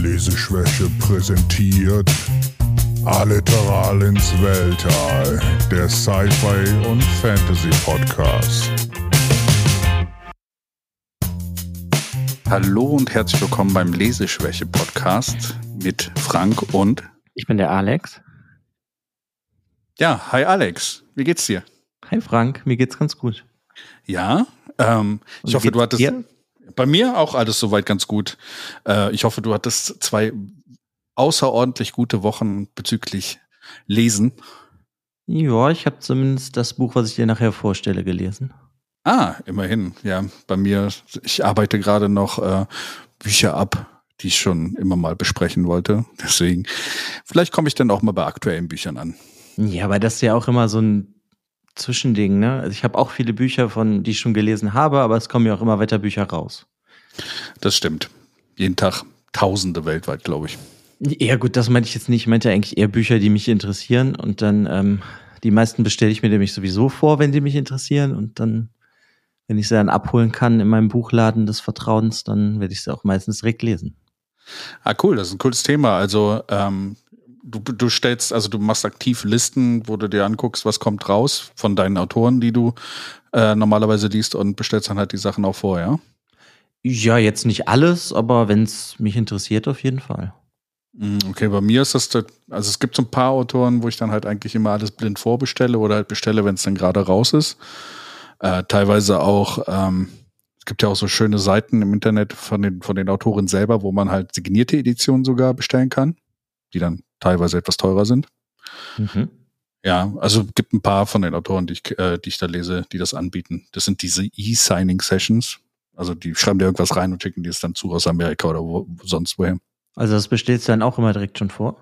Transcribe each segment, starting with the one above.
Leseschwäche präsentiert Alliteral ins Weltall, der Sci-Fi und Fantasy Podcast. Hallo und herzlich willkommen beim Leseschwäche Podcast mit Frank und Ich bin der Alex. ja, hi Alex, wie geht's dir? Hi Frank, mir geht's ganz gut. Ja, ähm, ich hoffe, du hattest dir? Bei mir auch alles soweit ganz gut. Äh, ich hoffe, du hattest zwei außerordentlich gute Wochen bezüglich Lesen. Ja, ich habe zumindest das Buch, was ich dir nachher vorstelle, gelesen. Ah, immerhin. Ja, bei mir, ich arbeite gerade noch äh, Bücher ab, die ich schon immer mal besprechen wollte. Deswegen, vielleicht komme ich dann auch mal bei aktuellen Büchern an. Ja, aber das ist ja auch immer so ein Zwischending, ne? Also ich habe auch viele Bücher von, die ich schon gelesen habe, aber es kommen ja auch immer weiter Bücher raus. Das stimmt. Jeden Tag Tausende weltweit, glaube ich. Ja, gut, das meinte ich jetzt nicht. Ich meinte eigentlich eher Bücher, die mich interessieren und dann, ähm, die meisten bestelle ich mir nämlich sowieso vor, wenn die mich interessieren und dann, wenn ich sie dann abholen kann in meinem Buchladen des Vertrauens, dann werde ich sie auch meistens direkt lesen. Ah, cool, das ist ein cooles Thema. Also, ähm, du, du stellst, also du machst aktiv Listen, wo du dir anguckst, was kommt raus von deinen Autoren, die du äh, normalerweise liest und bestellst dann halt die Sachen auch vor, ja? Ja, jetzt nicht alles, aber wenn es mich interessiert, auf jeden Fall. Mm, Okay, bei mir ist das, da- also es gibt so ein paar Autoren, wo ich dann halt eigentlich immer alles blind vorbestelle oder halt bestelle, wenn es dann gerade raus ist. Äh, teilweise auch, ähm, es gibt ja auch so schöne Seiten im Internet von den, von den Autoren selber, wo man halt signierte Editionen sogar bestellen kann, die dann teilweise etwas teurer sind. Mhm. Ja, also gibt ein paar von den Autoren, die ich, äh, die ich da lese, die das anbieten. Das sind diese E-Signing-Sessions. Also die schreiben dir irgendwas rein und schicken dir es dann zu aus Amerika oder wo, sonst woher. Also das bestellst du dann auch immer direkt schon vor?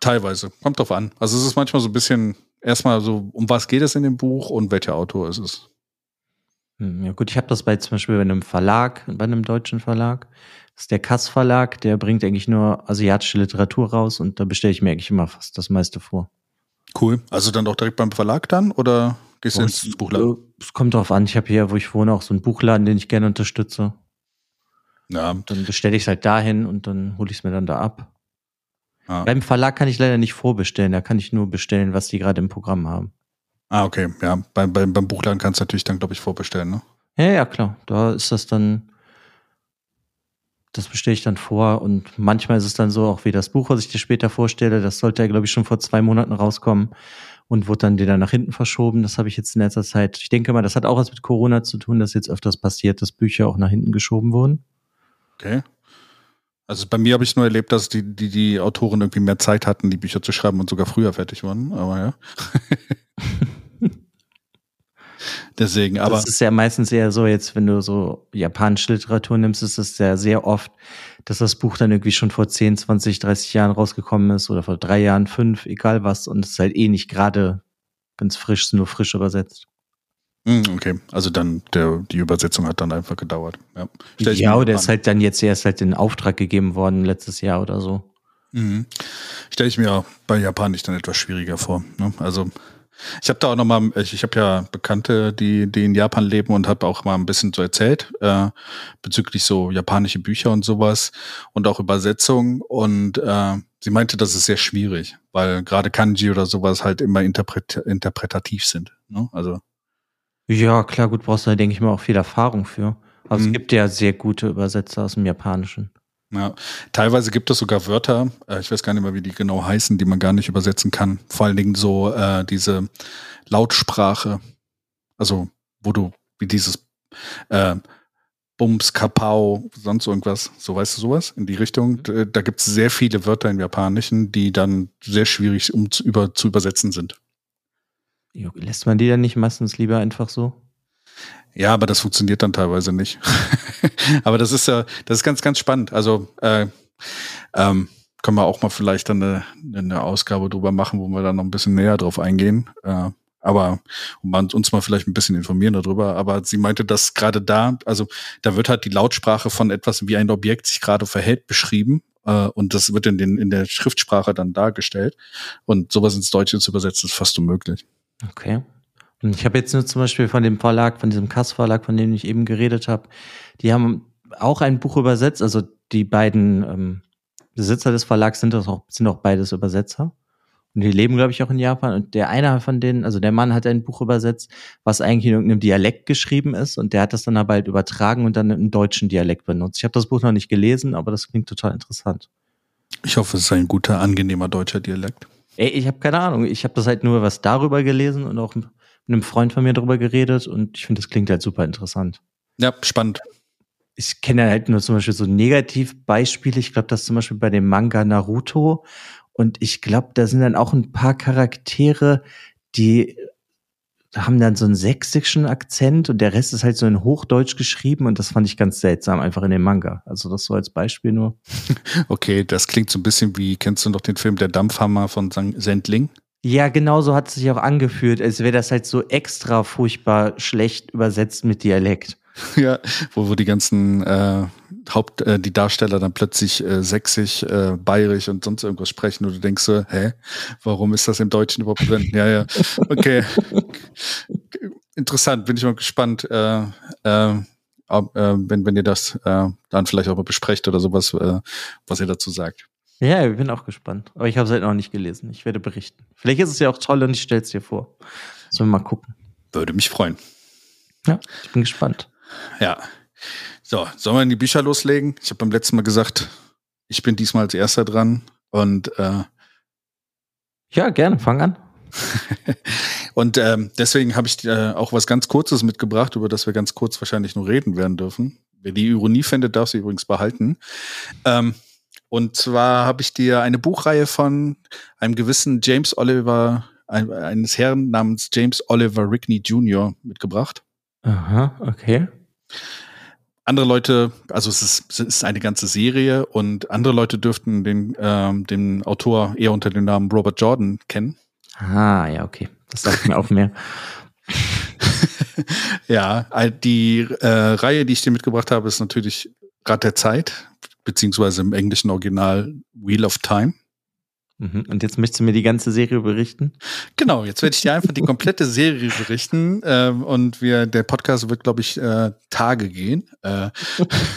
Teilweise, kommt drauf an. Also es ist manchmal so ein bisschen, erstmal so, um was geht es in dem Buch und welcher Autor ist es. Hm, Ja gut, ich habe das bei zum Beispiel bei einem Verlag, bei einem deutschen Verlag. Das ist der Kass Verlag, der bringt eigentlich nur asiatische Literatur raus und da bestelle ich mir eigentlich immer fast das meiste vor. Cool. Also dann auch direkt beim Verlag dann oder gehst du Und ins Buchladen? äh, Es kommt drauf an, ich habe hier, wo ich wohne, auch so einen Buchladen, den ich gerne unterstütze. Ja, Dann bestelle ich es halt dahin und dann hole ich es mir dann da ab. ah, Beim Verlag kann ich leider nicht vorbestellen, da kann ich nur bestellen, was die gerade im Programm haben. ah okay. Ja, beim, beim, beim Buchladen kannst du natürlich dann, glaube ich, vorbestellen, ne? Ja, ja, klar. Da ist das dann, das bestelle ich dann vor und manchmal ist es dann so, auch wie das Buch, was ich dir später vorstelle, das sollte ja, glaube ich, schon vor zwei Monaten rauskommen und wurde dann wieder nach hinten verschoben. Das habe ich jetzt in letzter Zeit. Ich denke mal, das hat auch was mit Corona zu tun, dass jetzt öfters passiert, dass Bücher auch nach hinten geschoben wurden. Okay. Also bei mir habe ich nur erlebt, dass die, die, die Autoren irgendwie mehr Zeit hatten, die Bücher zu schreiben und sogar früher fertig waren. Aber ja. Deswegen, aber das ist ja meistens eher so, jetzt, wenn du so japanische Literatur nimmst, ist es ja sehr oft, dass das Buch dann irgendwie schon vor 10, 20, 30 Jahren rausgekommen ist oder vor drei Jahren, fünf, egal was. Und es ist halt eh nicht gerade ganz frisch, nur frisch übersetzt. Hm, okay. Also dann der, die Übersetzung hat dann einfach gedauert. Ja, ja, oder an. ist halt dann jetzt erst halt in Auftrag gegeben worden letztes Jahr oder so. Mhm. Stelle ich mir bei Japanisch dann etwas schwieriger vor. Ne? Also ich habe da auch noch mal, ich, ich habe ja Bekannte, die, die in Japan leben und habe auch mal ein bisschen so erzählt äh, bezüglich so japanische Bücher und sowas und auch Übersetzung und äh, sie meinte, das ist sehr schwierig, weil gerade Kanji oder sowas halt immer interpret interpretativ sind. Ne? Also Ja, klar, gut, brauchst du da, denke ich mal, auch viel Erfahrung für. Also Mhm. es gibt ja sehr gute Übersetzer aus dem Japanischen. Ja, teilweise gibt es sogar Wörter, äh, ich weiß gar nicht mehr, wie die genau heißen, die man gar nicht übersetzen kann. Vor allen Dingen so äh, diese Lautsprache, also wo du wie dieses äh, Bums, Kapau, sonst irgendwas, so weißt du sowas in die Richtung. D- Da gibt es sehr viele Wörter im Japanischen, die dann sehr schwierig um zu, über, zu übersetzen sind. Lässt man die dann nicht meistens lieber einfach so? Ja, aber das funktioniert dann teilweise nicht. aber das ist ja, das ist ganz, ganz spannend. Also äh, ähm, können wir auch mal vielleicht dann eine, eine Ausgabe drüber machen, wo wir dann noch ein bisschen näher drauf eingehen. Äh, aber um uns mal vielleicht ein bisschen informieren darüber. Aber sie meinte, dass gerade da, also da wird halt die Lautsprache von etwas, wie ein Objekt sich gerade verhält, beschrieben. Äh, und das wird in, den, in der Schriftsprache dann dargestellt. Und sowas ins Deutsche zu übersetzen, ist fast unmöglich. Okay. Ich habe jetzt nur zum Beispiel von dem Verlag, von diesem Kass-Verlag, von dem ich eben geredet habe, die haben auch ein Buch übersetzt, also die beiden ähm, Besitzer des Verlags sind das auch, sind auch beides Übersetzer. Und die leben, glaube ich, auch in Japan. Und der einer von denen, also der Mann hat ein Buch übersetzt, was eigentlich in irgendeinem Dialekt geschrieben ist. Und der hat das dann aber halt übertragen und dann im deutschen Dialekt benutzt. Ich habe das Buch noch nicht gelesen, aber das klingt total interessant. Ich hoffe, es ist ein guter, angenehmer deutscher Dialekt. Ey, ich habe keine Ahnung. Ich habe das halt nur was darüber gelesen und auch einem Freund von mir darüber geredet. Und ich finde, das klingt halt super interessant. Ja, spannend. Ich kenne halt nur zum Beispiel so Negativbeispiele. Ich glaube, das zum Beispiel bei dem Manga Naruto und ich glaube, da sind dann auch ein paar Charaktere, die haben dann so einen sächsischen Akzent und der Rest ist halt so in Hochdeutsch geschrieben und das fand ich ganz seltsam, einfach in dem Manga. Also das so als Beispiel nur. Okay, das klingt so ein bisschen wie, kennst du noch den Film Der Dampfhammer von Sendling? Ja, genau so hat es sich auch angefühlt, als wäre das halt so extra furchtbar schlecht übersetzt mit Dialekt. Ja, wo, wo die ganzen äh, Haupt, äh, die Darsteller dann plötzlich äh, sächsisch, äh, bayerisch und sonst irgendwas sprechen und du denkst so, hä, warum ist das im Deutschen überhaupt drin? Ja, ja, okay. Interessant, bin ich mal gespannt, äh, äh, äh, wenn, wenn ihr das äh, dann vielleicht auch mal besprecht oder sowas, äh, was ihr dazu sagt. Ja, ich bin auch gespannt. Aber ich habe es halt noch nicht gelesen. Ich werde berichten. Vielleicht ist es ja auch toll und ich stelle es dir vor. Sollen wir mal gucken. Würde mich freuen. Ja, ich bin gespannt. Ja. So, sollen wir in die Bücher loslegen? Ich habe beim letzten Mal gesagt, ich bin diesmal als erster dran und äh, ja, gerne, fang an. und ähm, deswegen habe ich äh, auch was ganz Kurzes mitgebracht, über das wir ganz kurz wahrscheinlich nur reden werden dürfen. Wer die Ironie findet, darf sie übrigens behalten. Ähm, und zwar habe ich dir eine Buchreihe von einem gewissen James Oliver, ein, eines Herrn namens James Oliver Rickney Jr. mitgebracht. Aha, okay. Andere Leute, also es ist, es ist eine ganze Serie und andere Leute dürften den, ähm, den Autor eher unter dem Namen Robert Jordan kennen. Ah, ja, okay. Das sagt mir auch mehr. ja, die äh, Reihe, die ich dir mitgebracht habe, ist natürlich Rat der Zeit, beziehungsweise im englischen Original Wheel of Time. Mhm. Und jetzt möchtest du mir die ganze Serie berichten? Genau, jetzt werde ich dir einfach die komplette Serie berichten. Ähm, und wir, der Podcast wird, glaube ich, äh, Tage gehen. Äh,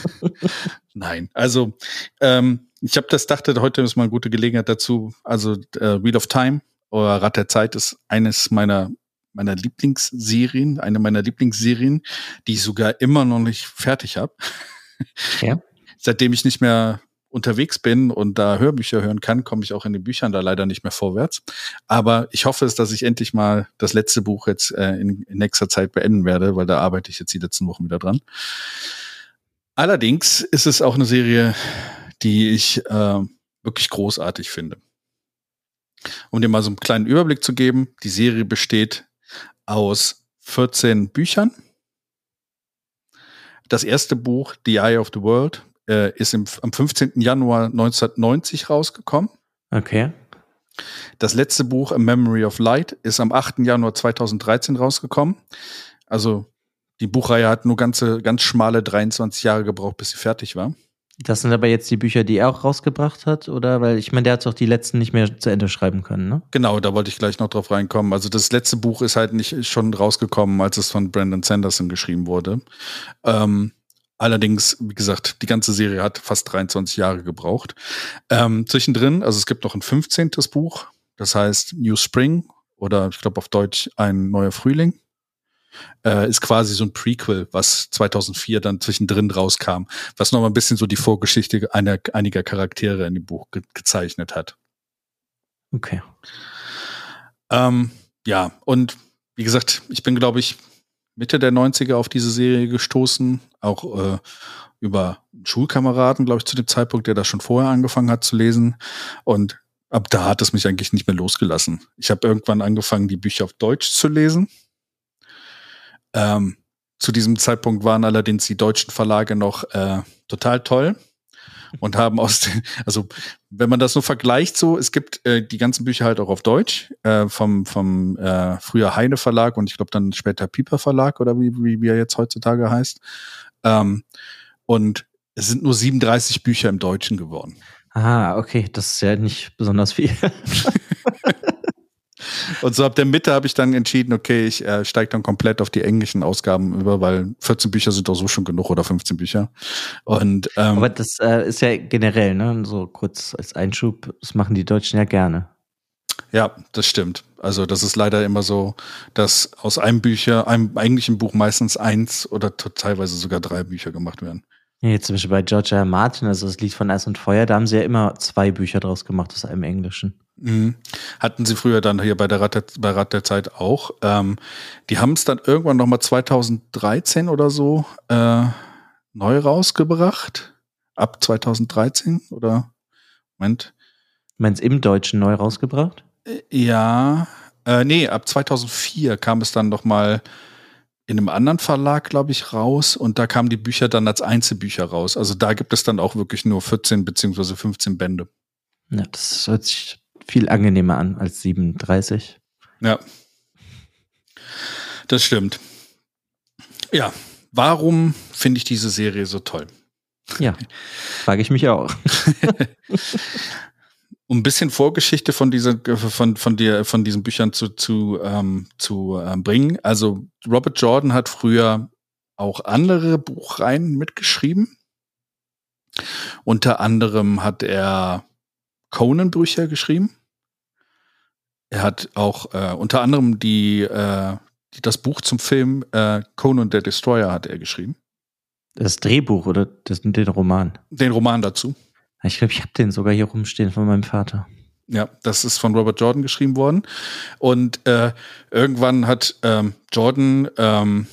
Nein, also ähm, ich habe das dachte, heute ist mal eine gute Gelegenheit dazu. Also äh, Wheel of Time oder Rad der Zeit ist eines meiner meiner Lieblingsserien, eine meiner Lieblingsserien, die ich sogar immer noch nicht fertig habe. Ja. Seitdem ich nicht mehr unterwegs bin und da Hörbücher hören kann, komme ich auch in den Büchern da leider nicht mehr vorwärts. Aber ich hoffe es, dass ich endlich mal das letzte Buch jetzt äh, in, in nächster Zeit beenden werde, weil da arbeite ich jetzt die letzten Wochen wieder dran. Allerdings ist es auch eine Serie, die ich äh, wirklich großartig finde. Um dir mal so einen kleinen Überblick zu geben, die Serie besteht aus 14 Büchern. Das erste Buch, The Eye of the World, äh, ist im, am 15. Januar 1990 rausgekommen. Okay. Das letzte Buch, A Memory of Light, ist am 8. Januar 2013 rausgekommen. Also die Buchreihe hat nur ganze, ganz schmale 23 Jahre gebraucht, bis sie fertig war. Das sind aber jetzt die Bücher, die er auch rausgebracht hat, oder? Weil ich meine, der hat doch die letzten nicht mehr zu Ende schreiben können, ne? Genau, da wollte ich gleich noch drauf reinkommen. Also das letzte Buch ist halt nicht schon rausgekommen, als es von Brandon Sanderson geschrieben wurde. Ähm, Allerdings, wie gesagt, die ganze Serie hat fast 23 Jahre gebraucht. Ähm, zwischendrin, also es gibt noch ein 15. Buch, das heißt New Spring oder ich glaube auf Deutsch ein neuer Frühling. Äh, ist quasi so ein Prequel, was 2004 dann zwischendrin rauskam, was noch mal ein bisschen so die Vorgeschichte einer, einiger Charaktere in dem Buch ge gezeichnet hat. Okay. Ähm, ja, und wie gesagt, ich bin, glaube ich, Mitte der 90er auf diese Serie gestoßen, auch äh, über Schulkameraden, glaube ich, zu dem Zeitpunkt, der das schon vorher angefangen hat zu lesen. Und ab da hat es mich eigentlich nicht mehr losgelassen. Ich habe irgendwann angefangen, die Bücher auf Deutsch zu lesen. Ähm, zu diesem Zeitpunkt waren allerdings die deutschen Verlage noch äh, total toll und haben aus den, also wenn man das so vergleicht, so, es gibt äh, die ganzen Bücher halt auch auf Deutsch, äh, vom, vom äh, früher Heine Verlag und ich glaube dann später Pieper Verlag oder wie, wie, wie er jetzt heutzutage heißt. Ähm, und es sind nur 37 Bücher im Deutschen geworden. Ah, okay, das ist ja nicht besonders viel. und so ab der Mitte habe ich dann entschieden, okay, ich äh, steige dann komplett auf die englischen Ausgaben über, weil 14 Bücher sind doch so schon genug oder 15 Bücher. Und ähm, Aber das äh, ist ja generell, ne? So kurz als Einschub, das machen die Deutschen ja gerne. Ja, das stimmt. Also das ist leider immer so, dass aus einem Bücher, einem eigentlichen Buch meistens eins oder teilweise sogar drei Bücher gemacht werden. Jetzt zum Beispiel bei George R. R. Martin, also das Lied von Eis und Feuer, da haben sie ja immer zwei Bücher draus gemacht aus einem Englischen. Mhm. Hatten sie früher dann hier bei der Rat der, bei Rat der Zeit auch. Ähm, die haben es dann irgendwann nochmal 2013 oder so äh, neu rausgebracht. Ab 2013 oder Moment. Meinst im Deutschen neu rausgebracht? Ja, äh, nee, ab 2004 kam es dann noch mal in einem anderen Verlag, glaube ich, raus und da kamen die Bücher dann als Einzelbücher raus. Also da gibt es dann auch wirklich nur 14 beziehungsweise 15 Bände. Ja, das hört sich viel angenehmer an als 37. Ja. Das stimmt. Ja, warum finde ich diese Serie so toll? Ja, frage ich mich auch. um ein bisschen Vorgeschichte von dieser von von dir von diesen Büchern zu zu ähm, zu ähm, bringen. Also Robert Jordan hat früher auch andere Buchreihen mitgeschrieben. Unter anderem hat er Conan-Bücher geschrieben. Er hat auch äh, unter anderem die, äh, die das Buch zum Film äh, Conan der Destroyer hat er geschrieben. Das Drehbuch oder das, den Roman? Den Roman dazu. Ich glaube, ich habe den sogar hier rumstehen von meinem Vater. Ja, das ist von Robert Jordan geschrieben worden. Und äh, irgendwann hat ähm, Jordan ähm,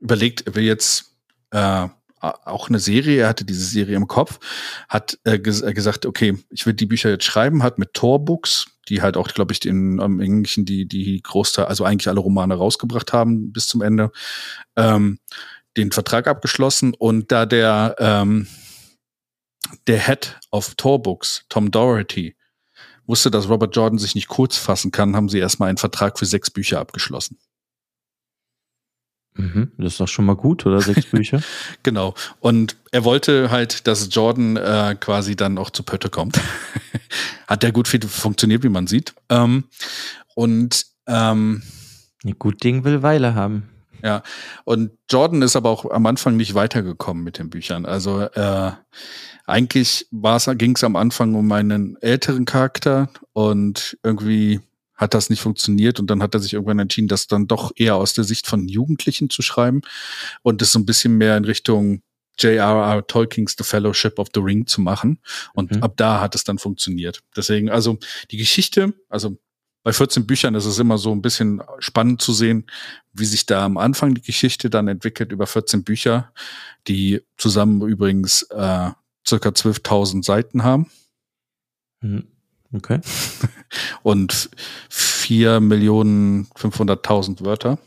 überlegt, er will jetzt äh, auch eine Serie, er hatte diese Serie im Kopf, hat äh, ges äh, gesagt, okay, ich will die Bücher jetzt schreiben, hat mit Tor Books, die halt auch, glaube ich, in, im Englischen die, die Großteil, also eigentlich alle Romane rausgebracht haben bis zum Ende, ähm, den Vertrag abgeschlossen und da der ähm, der Head of Torbooks, Tom Doherty, wusste, dass Robert Jordan sich nicht kurz fassen kann, haben sie erstmal einen Vertrag für sechs Bücher abgeschlossen. Mhm, das ist doch schon mal gut, oder? Sechs Bücher? genau. Und er wollte halt, dass Jordan äh, quasi dann auch zu Pötte kommt. Hat der gut viel funktioniert, wie man sieht. Ähm, und ähm, ein gut Ding will Weile haben. Ja, und Jordan ist aber auch am Anfang nicht weitergekommen mit den Büchern. Also äh, eigentlich ging es am Anfang um einen älteren Charakter und irgendwie hat das nicht funktioniert und dann hat er sich irgendwann entschieden, das dann doch eher aus der Sicht von Jugendlichen zu schreiben und es so ein bisschen mehr in Richtung J.R.R. Tolkien's The Fellowship of the Ring zu machen. Und mhm. ab da hat es dann funktioniert. Deswegen, also die Geschichte, also bei 14 Büchern ist es immer so ein bisschen spannend zu sehen, wie sich da am Anfang die Geschichte dann entwickelt über 14 Bücher, die zusammen übrigens äh, circa 12.000 Seiten haben. Hm, okay. Und 4.500.000 Wörter.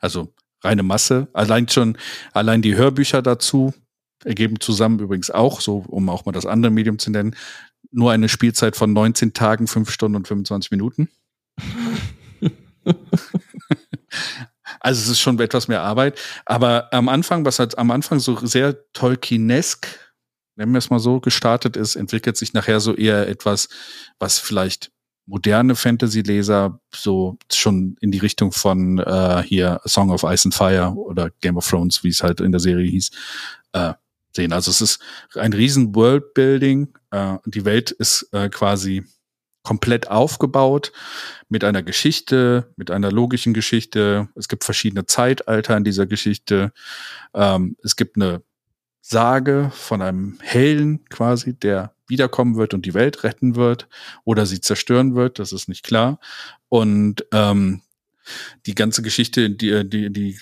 Also reine Masse. Allein schon, allein die Hörbücher dazu ergeben zusammen übrigens auch, so um auch mal das andere Medium zu nennen, nur eine Spielzeit von 19 Tagen, 5 Stunden und 25 Minuten. Also es ist schon etwas mehr Arbeit. Aber am Anfang, was halt am Anfang so sehr Tolkienesk, nennen wir es mal so, gestartet ist, entwickelt sich nachher so eher etwas, was vielleicht moderne Fantasy-Leser so schon in die Richtung von äh, hier Song of Ice and Fire oder Game of Thrones, wie es halt in der Serie hieß, äh, sehen. Also es ist ein riesen Worldbuilding. Äh, die Welt ist äh, quasi komplett aufgebaut mit einer Geschichte, mit einer logischen Geschichte. Es gibt verschiedene Zeitalter in dieser Geschichte. Ähm, es gibt eine Sage von einem Helden quasi, der wiederkommen wird und die Welt retten wird oder sie zerstören wird, das ist nicht klar. Und ähm, die ganze Geschichte, die, die, die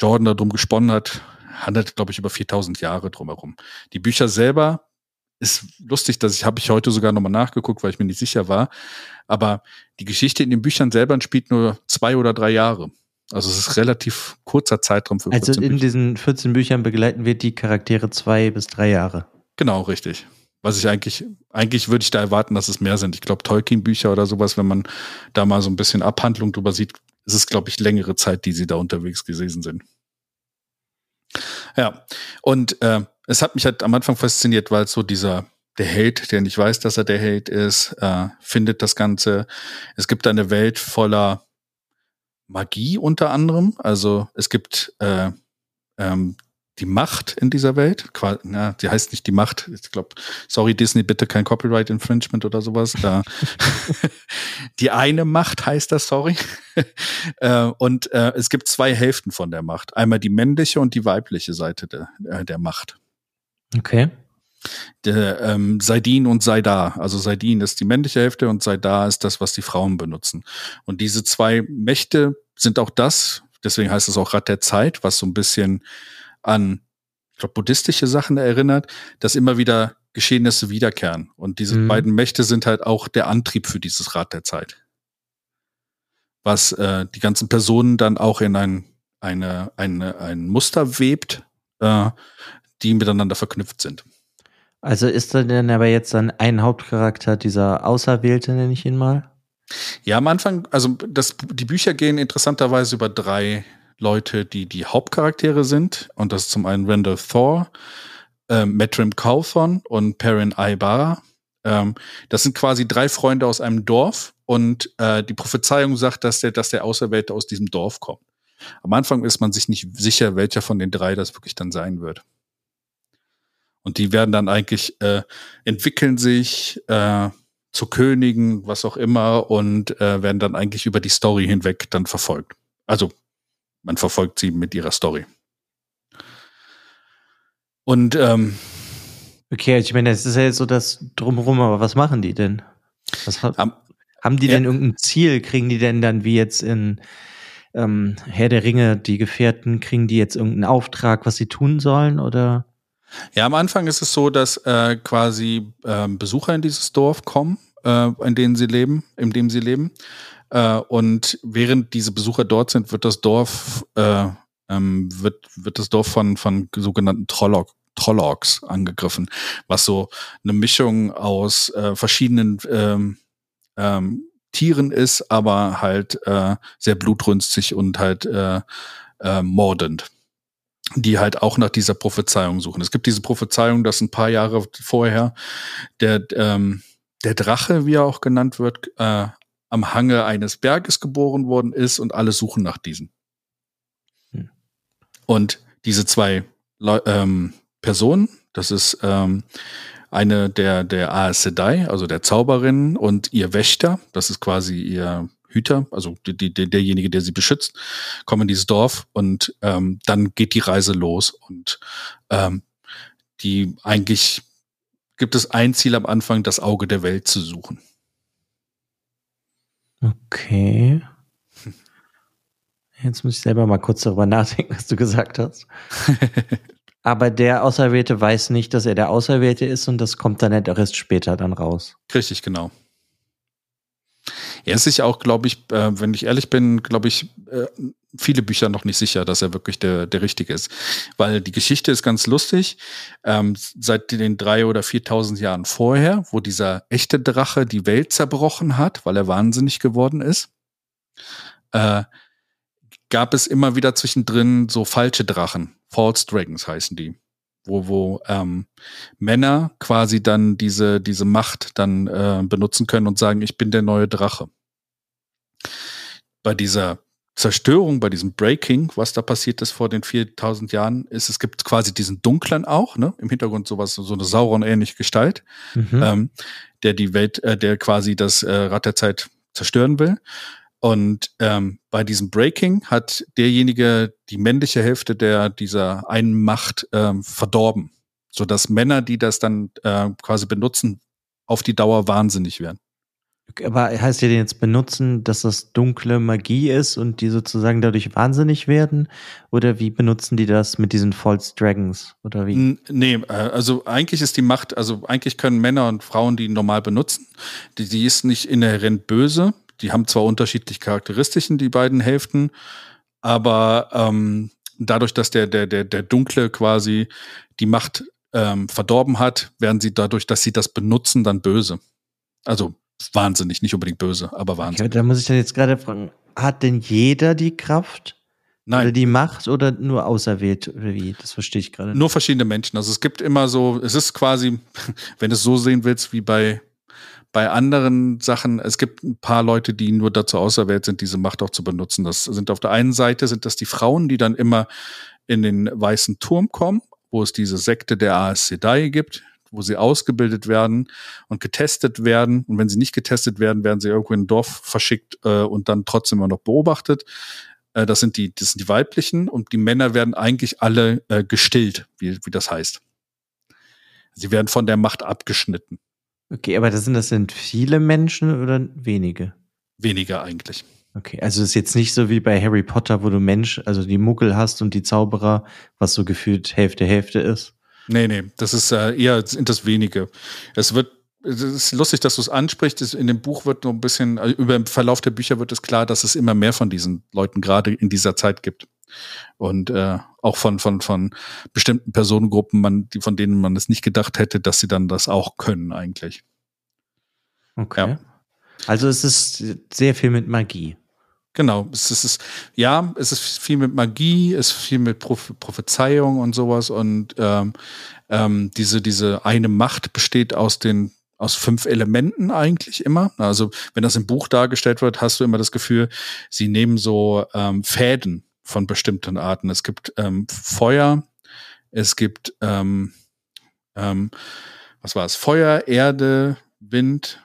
Jordan darum gesponnen hat, handelt, glaube ich, über 4000 Jahre drumherum. Die Bücher selber ist lustig, dass ich habe ich heute sogar nochmal nachgeguckt, weil ich mir nicht sicher war. Aber die Geschichte in den Büchern selber spielt nur zwei oder drei Jahre. Also es ist relativ kurzer Zeitraum für Also in Bücher. diesen 14 Büchern begleiten wir die Charaktere zwei bis drei Jahre. Genau, richtig. Was ich eigentlich, eigentlich würde ich da erwarten, dass es mehr sind. Ich glaube, Tolkien-Bücher oder sowas, wenn man da mal so ein bisschen Abhandlung drüber sieht, ist es, glaube ich, längere Zeit, die sie da unterwegs gewesen sind. Ja, und äh, es hat mich halt am Anfang fasziniert, weil so dieser der Held, der nicht weiß, dass er der Held ist, äh, findet das Ganze. Es gibt eine Welt voller Magie unter anderem. Also es gibt äh, ähm, die Macht in dieser Welt. Na, die heißt nicht die Macht. Ich glaube, sorry Disney, bitte kein Copyright Infringement oder sowas. Äh, die eine Macht heißt das, sorry. äh, und äh, es gibt zwei Hälften von der Macht. Einmal die männliche und die weibliche Seite der, äh, der Macht. Okay. Der, ähm, Seidin und Seida. Also Seidin ist die männliche Hälfte und Seida ist das, was die Frauen benutzen. Und diese zwei Mächte sind auch das, deswegen heißt es auch Rad der Zeit, was so ein bisschen an, ich glaube, buddhistische Sachen erinnert, dass immer wieder Geschehnisse wiederkehren. Und diese mhm. beiden Mächte sind halt auch der Antrieb für dieses Rad der Zeit. Was äh, die ganzen Personen dann auch in ein, eine, eine, ein Muster webt, äh, die miteinander verknüpft sind. Also ist da denn aber jetzt dann ein Hauptcharakter dieser Auserwählte, nenne ich ihn mal? Ja, am Anfang, also das, die Bücher gehen interessanterweise über drei Leute, die die Hauptcharaktere sind. Und das ist zum einen Randall Thor, äh, Matrim Cawthon und Perrin Aibara. Ähm, das sind quasi drei Freunde aus einem Dorf und äh, die Prophezeiung sagt, dass der, dass der Auserwählte aus diesem Dorf kommt. Am Anfang ist man sich nicht sicher, welcher von den drei das wirklich dann sein wird. Und die werden dann eigentlich, äh, entwickeln sich äh, zu Königen, was auch immer, und äh, werden dann eigentlich über die Story hinweg dann verfolgt. Also man verfolgt sie mit ihrer Story. Und ähm, okay, ich meine, es ist ja jetzt so das drumherum, aber was machen die denn? Was, haben, haben die denn irgendein Ziel? Kriegen die denn dann wie jetzt in ähm, Herr der Ringe, die Gefährten, kriegen die jetzt irgendeinen Auftrag, was sie tun sollen oder? Ja, am Anfang ist es so, dass äh, quasi äh, Besucher in dieses Dorf kommen, äh, in denen sie leben, in dem sie leben. Äh, und während diese Besucher dort sind, wird das Dorf äh, ähm, wird wird das Dorf von von sogenannten Trolloc Trollocs angegriffen, was so eine Mischung aus äh, verschiedenen ähm, ähm, Tieren ist, aber halt äh, sehr blutrünstig und halt äh, äh, mordend die halt auch nach dieser Prophezeiung suchen. Es gibt diese Prophezeiung, dass ein paar Jahre vorher der, ähm, der Drache, wie er auch genannt wird, äh, am Hange eines Berges geboren worden ist und alle suchen nach diesen. Hm. Und diese zwei Le ähm, Personen, das ist ähm, eine der, der Aes Sedai, also der Zauberin und ihr Wächter, das ist quasi ihr Hüter, also die, die, derjenige, der sie beschützt, kommen in dieses Dorf und ähm, dann geht die Reise los und ähm, die eigentlich gibt es ein Ziel am Anfang, das Auge der Welt zu suchen. Okay. Jetzt muss ich selber mal kurz darüber nachdenken, was du gesagt hast. Aber der Auserwählte weiß nicht, dass er der Auserwählte ist und das kommt dann erst später dann raus. Richtig, genau. Er ist sich auch, glaube ich, äh, wenn ich ehrlich bin, glaube ich, äh, viele Bücher noch nicht sicher, dass er wirklich der, der Richtige ist. Weil die Geschichte ist ganz lustig. Ähm, seit den drei oder viertausend Jahren vorher, wo dieser echte Drache die Welt zerbrochen hat, weil er wahnsinnig geworden ist, äh, gab es immer wieder zwischendrin so falsche Drachen. False Dragons heißen die wo, wo ähm, Männer quasi dann diese, diese Macht dann äh, benutzen können und sagen, ich bin der neue Drache. Bei dieser Zerstörung, bei diesem Breaking, was da passiert ist vor den 4000 Jahren, ist, es gibt quasi diesen dunklen auch, ne, im Hintergrund sowas, so eine Sauron-ähnliche Gestalt, mhm. ähm, der die Welt, äh, der quasi das äh, Rad der Zeit zerstören will. Und ähm, bei diesem Breaking hat derjenige die männliche Hälfte der dieser einen Macht ähm, verdorben, so dass Männer, die das dann äh, quasi benutzen, auf die Dauer wahnsinnig werden. Aber heißt ja jetzt benutzen, dass das dunkle Magie ist und die sozusagen dadurch wahnsinnig werden? Oder wie benutzen die das mit diesen False Dragons? Oder wie? N nee, äh, also eigentlich ist die Macht, also eigentlich können Männer und Frauen die normal benutzen. Die, die ist nicht inhärent böse die haben zwar unterschiedliche Charakteristiken, die beiden Hälften, aber ähm, dadurch, dass der, der, der, der Dunkle quasi die Macht ähm, verdorben hat, werden sie dadurch, dass sie das benutzen, dann böse. Also wahnsinnig, nicht unbedingt böse, aber wahnsinnig. Okay, da muss ich dann jetzt gerade fragen, hat denn jeder die Kraft? Nein. Oder die Macht oder nur auserwählt oder wie? Das verstehe ich gerade. Nur verschiedene Menschen. Also es gibt immer so, es ist quasi, wenn du es so sehen willst, wie bei, bei anderen Sachen, es gibt ein paar Leute, die nur dazu auserwählt sind, diese Macht auch zu benutzen. Das sind auf der einen Seite sind das die Frauen, die dann immer in den weißen Turm kommen, wo es diese Sekte der Aes Sedai gibt, wo sie ausgebildet werden und getestet werden. Und wenn sie nicht getestet werden, werden sie irgendwo in ein Dorf verschickt äh, und dann trotzdem immer noch beobachtet. Äh, das sind die, das sind die weiblichen und die Männer werden eigentlich alle äh, gestillt, wie, wie das heißt. Sie werden von der Macht abgeschnitten. Okay, aber das sind das sind viele Menschen oder wenige? Weniger eigentlich. Okay, also ist jetzt nicht so wie bei Harry Potter, wo du Mensch, also die Muggel hast und die Zauberer, was so gefühlt Hälfte Hälfte ist. Nee, nee, das ist äh, eher sind das wenige. Es wird es ist lustig, dass du es ansprichst. In dem Buch wird noch ein bisschen, äh, über den Verlauf der Bücher wird es klar, dass es immer mehr von diesen Leuten gerade in dieser Zeit gibt. Und äh, auch von, von, von bestimmten Personengruppen, man, die, von denen man es nicht gedacht hätte, dass sie dann das auch können, eigentlich. Okay. Ja. Also es ist sehr viel mit Magie. Genau, es ist, ja, es ist viel mit Magie, es ist viel mit Prophezeiung und sowas und ähm, ähm, diese, diese eine Macht besteht aus den aus fünf Elementen eigentlich immer. Also wenn das im Buch dargestellt wird, hast du immer das Gefühl, sie nehmen so ähm, Fäden von bestimmten Arten. Es gibt ähm, Feuer, es gibt ähm, ähm, was war es? Feuer, Erde, Wind,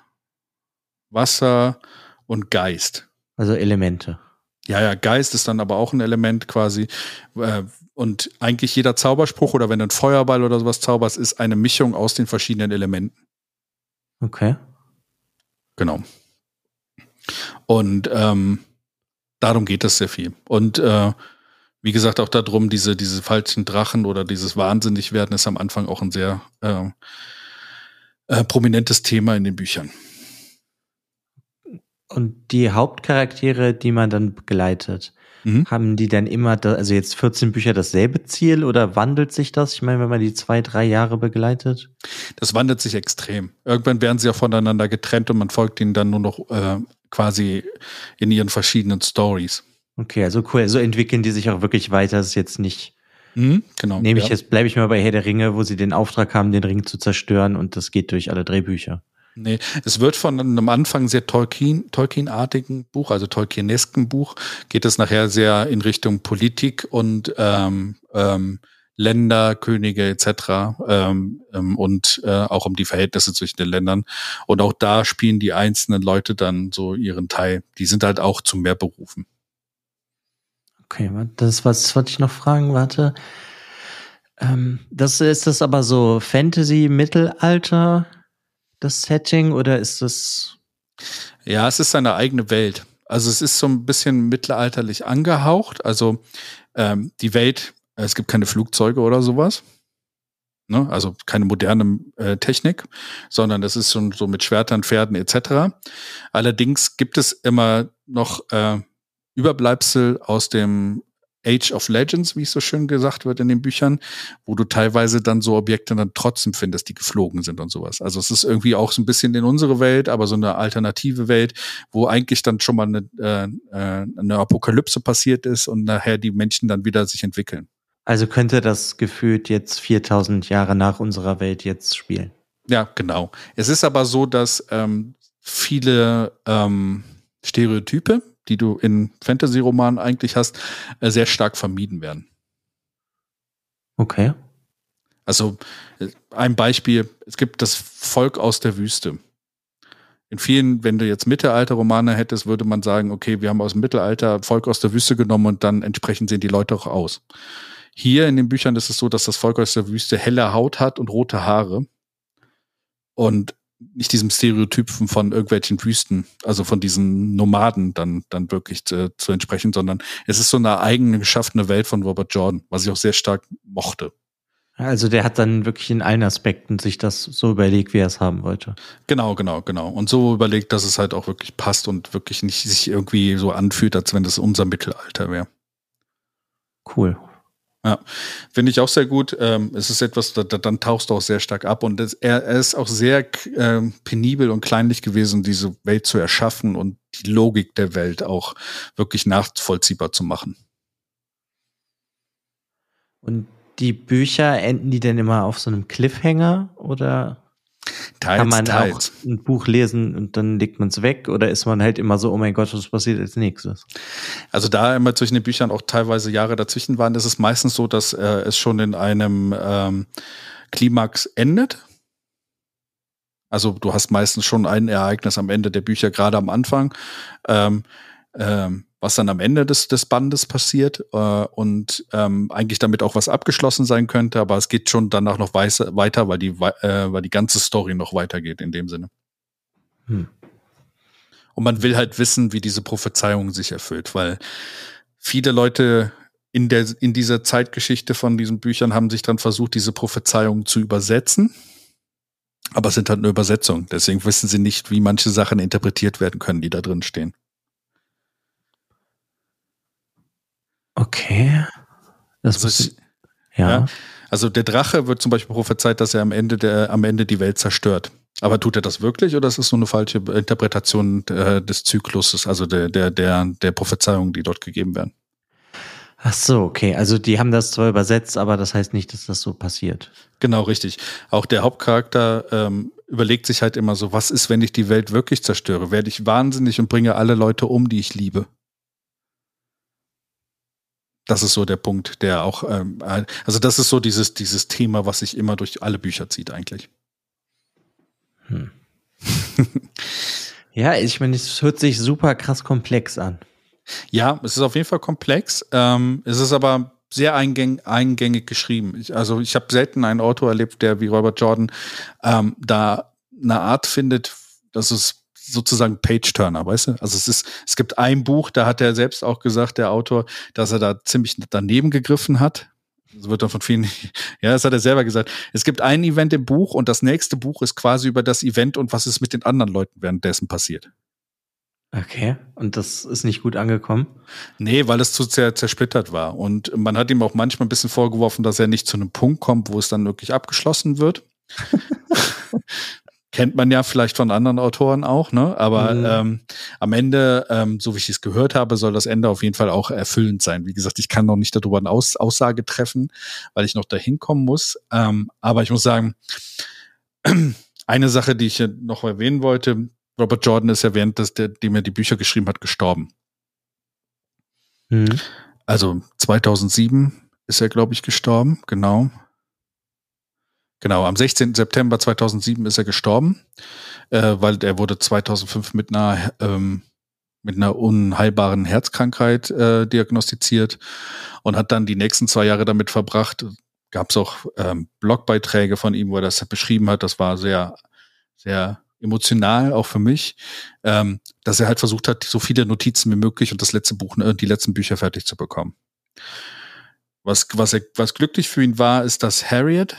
Wasser und Geist. Also Elemente. Ja, ja, Geist ist dann aber auch ein Element quasi. Äh, und eigentlich jeder Zauberspruch oder wenn du einen Feuerball oder sowas zauberst, ist eine Mischung aus den verschiedenen Elementen. Okay. Genau. Und ähm, darum geht es sehr viel. Und äh, wie gesagt, auch darum, diese, diese falschen Drachen oder dieses Wahnsinnigwerden ist am Anfang auch ein sehr äh, äh, prominentes Thema in den Büchern. Und die Hauptcharaktere, die man dann begleitet, Mhm. Haben die dann immer, da, also jetzt 14 Bücher dasselbe Ziel oder wandelt sich das? Ich meine, wenn man die zwei, drei Jahre begleitet? Das wandelt sich extrem. Irgendwann werden sie ja voneinander getrennt und man folgt ihnen dann nur noch äh, quasi in ihren verschiedenen Stories. Okay, also cool. So entwickeln die sich auch wirklich weiter. Das ist jetzt nicht. Mhm, genau. Nehme ich ja. jetzt, bleibe ich mal bei Herr der Ringe, wo sie den Auftrag haben, den Ring zu zerstören und das geht durch alle drei Bücher. Nee, es wird von einem Anfang sehr Tolkien, Tolkien-artigen Buch, also Tolkienesken Buch, geht es nachher sehr in Richtung Politik und ähm, ähm, Länder, Könige etc. Ähm, ähm, und äh, auch um die Verhältnisse zwischen den Ländern. Und auch da spielen die einzelnen Leute dann so ihren Teil. Die sind halt auch zu mehr berufen. Okay, das was wollte ich noch fragen. Warte. Ähm, das ist das aber so Fantasy Mittelalter das Setting oder ist das? Ja, es ist seine eigene Welt. Also es ist so ein bisschen mittelalterlich angehaucht. Also ähm, die Welt, es gibt keine Flugzeuge oder sowas. Ne? Also keine moderne äh, Technik, sondern das ist schon so mit Schwertern, Pferden etc. Allerdings gibt es immer noch äh, Überbleibsel aus dem Age of Legends, wie es so schön gesagt wird in den Büchern, wo du teilweise dann so Objekte dann trotzdem findest, die geflogen sind und sowas. Also es ist irgendwie auch so ein bisschen in unsere Welt, aber so eine alternative Welt, wo eigentlich dann schon mal eine, äh, äh eine Apokalypse passiert ist und nachher die Menschen dann wieder sich entwickeln. Also könnte das gefühlt jetzt 4000 Jahre nach unserer Welt jetzt spielen. Ja, genau. Es ist aber so, dass ähm, viele ähm, Stereotype, die du in Fantasy-Romanen eigentlich hast, äh, sehr stark vermieden werden. Okay. Also äh, ein Beispiel, es gibt das Volk aus der Wüste. In vielen, wenn du jetzt Mittelalter-Romane hättest, würde man sagen, okay, wir haben aus dem Mittelalter Volk aus der Wüste genommen und dann entsprechend sehen die Leute auch aus. Hier in den Büchern ist es so, dass das Volk aus der Wüste helle Haut hat und rote Haare. Und nicht diesem Stereotypen von irgendwelchen Wüsten, also von diesen Nomaden dann, dann wirklich zu, zu entsprechen, sondern es ist so eine eigene geschaffene Welt von Robert Jordan, was ich auch sehr stark mochte. Also der hat dann wirklich in allen Aspekten sich das so überlegt, wie er es haben wollte. Genau, genau, genau. Und so überlegt, dass es halt auch wirklich passt und wirklich nicht sich irgendwie so anfühlt, als wenn das unser Mittelalter wäre. Cool. Ja, finde ich auch sehr gut. Ähm, es ist etwas, da, da, dann tauchst du auch sehr stark ab und das, er, er, ist auch sehr ähm, penibel und kleinlich gewesen, diese Welt zu erschaffen und die Logik der Welt auch wirklich nachvollziehbar zu machen. Und die Bücher enden die denn immer auf so einem Cliffhanger oder teils, kann man teils. auch ein Buch lesen und dann legt man es weg oder ist man halt immer so, oh mein Gott, was passiert als nächstes? Also da immer zwischen den Büchern auch teilweise Jahre dazwischen waren, ist es meistens so, dass äh, es schon in einem ähm, Klimax endet. Also du hast meistens schon ein Ereignis am Ende der Bücher, gerade am Anfang. Ähm, ähm, was dann am Ende des, des Bandes passiert äh, und ähm, eigentlich damit auch was abgeschlossen sein könnte, aber es geht schon danach noch weiter, weil die, äh, weil die ganze Story noch weitergeht in dem Sinne. Hm. Und man will halt wissen, wie diese Prophezeiung sich erfüllt, weil viele Leute in, der, in dieser Zeitgeschichte von diesen Büchern haben sich dann versucht, diese Prophezeiung zu übersetzen. Aber es sind halt eine Übersetzung. Deswegen wissen sie nicht, wie manche Sachen interpretiert werden können, die da drin stehen. Okay. Das also, ist, ja. ja. Also der Drache wird zum Beispiel prophezeit, dass er am Ende der, am Ende die Welt zerstört. Aber tut er das wirklich oder ist es so eine falsche Interpretation äh, des Zykluses, also der, der, der, der Prophezeiungen, die dort gegeben werden? Ach so, okay. Also die haben das zwar übersetzt, aber das heißt nicht, dass das so passiert. Genau, richtig. Auch der Hauptcharakter ähm, überlegt sich halt immer so, was ist, wenn ich die Welt wirklich zerstöre? Werde ich wahnsinnig und bringe alle Leute um, die ich liebe? Das ist so der Punkt, der auch, ähm, also das ist so dieses, dieses Thema, was sich immer durch alle Bücher zieht eigentlich. Hm. ja, ich meine, es hört sich super krass komplex an. Ja, es ist auf jeden Fall komplex. Ähm, es ist aber sehr eingäng, eingängig geschrieben. Ich, also ich habe selten einen Autor erlebt, der wie Robert Jordan ähm, da eine Art findet, dass es sozusagen Page-Turner, weißt du? Also es ist, es gibt ein Buch, da hat er selbst auch gesagt, der Autor, dass er da ziemlich daneben gegriffen hat. Das wird dann von vielen, ja, das hat er selber gesagt. Es gibt ein Event im Buch und das nächste Buch ist quasi über das Event und was ist mit den anderen Leuten währenddessen passiert. Okay, und das ist nicht gut angekommen? Nee, weil es zu sehr zersplittert war. Und man hat ihm auch manchmal ein bisschen vorgeworfen, dass er nicht zu einem Punkt kommt, wo es dann wirklich abgeschlossen wird. kennt man ja vielleicht von anderen Autoren auch, ne? Aber mhm. ähm, am Ende, ähm, so wie ich es gehört habe, soll das Ende auf jeden Fall auch erfüllend sein. Wie gesagt, ich kann noch nicht darüber eine Aus Aussage treffen, weil ich noch dahin kommen muss. Ähm, aber ich muss sagen, eine Sache, die ich noch erwähnen wollte, Robert Jordan ist ja während des, der, dem er die Bücher geschrieben hat, gestorben. Mhm. Also 2007 ist er, glaube ich, gestorben, genau. Genau, am 16. September 2007 ist er gestorben, äh, weil er wurde 2005 mit einer ähm, mit einer unheilbaren Herzkrankheit äh, diagnostiziert und hat dann die nächsten zwei Jahre damit verbracht. Gab es auch ähm, Blogbeiträge von ihm, wo er das beschrieben hat. Das war sehr, sehr emotional, auch für mich, ähm, dass er halt versucht hat, so viele Notizen wie möglich und das letzte Buch, äh, die letzten Bücher fertig zu bekommen. Was, was, er, was glücklich für ihn war, ist, dass Harriet,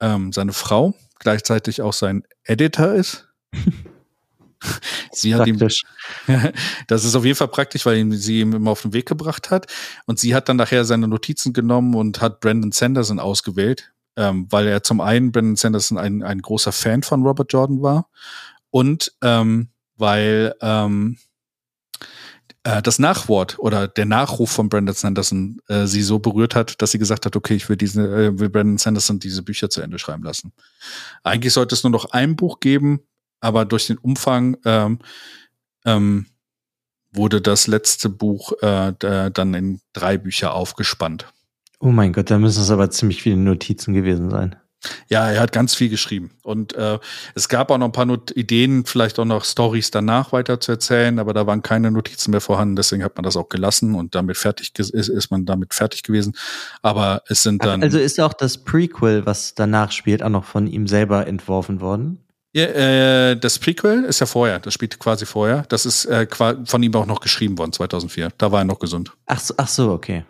ähm, seine Frau gleichzeitig auch sein Editor ist. sie hat ihm, das ist auf jeden Fall praktisch, weil sie ihm immer auf den Weg gebracht hat. Und sie hat dann nachher seine Notizen genommen und hat Brandon Sanderson ausgewählt, ähm, weil er zum einen Brandon Sanderson ein, ein großer Fan von Robert Jordan war und ähm, weil ähm, äh, das Nachwort oder der Nachruf von Brandon Sanderson äh, sie so berührt hat, dass sie gesagt hat, okay, ich will diese, äh, will Brandon Sanderson diese Bücher zu Ende schreiben lassen. Eigentlich sollte es nur noch ein Buch geben, aber durch den Umfang ähm, ähm, wurde das letzte Buch äh, dann in drei Bücher aufgespannt. Oh mein Gott, da müssen es aber ziemlich viele Notizen gewesen sein. Ja, er hat ganz viel geschrieben. Und äh, es gab auch noch ein paar Not Ideen, vielleicht auch noch Stories danach weiter zu erzählen, aber da waren keine Notizen mehr vorhanden, deswegen hat man das auch gelassen und damit fertig ist, ist man damit fertig gewesen. Aber es sind dann. Also ist auch das Prequel, was danach spielt, auch noch von ihm selber entworfen worden? Ja, äh, das Prequel ist ja vorher, das spielt quasi vorher. Das ist äh, von ihm auch noch geschrieben worden, 2004. Da war er noch gesund. Ach so, ach so okay.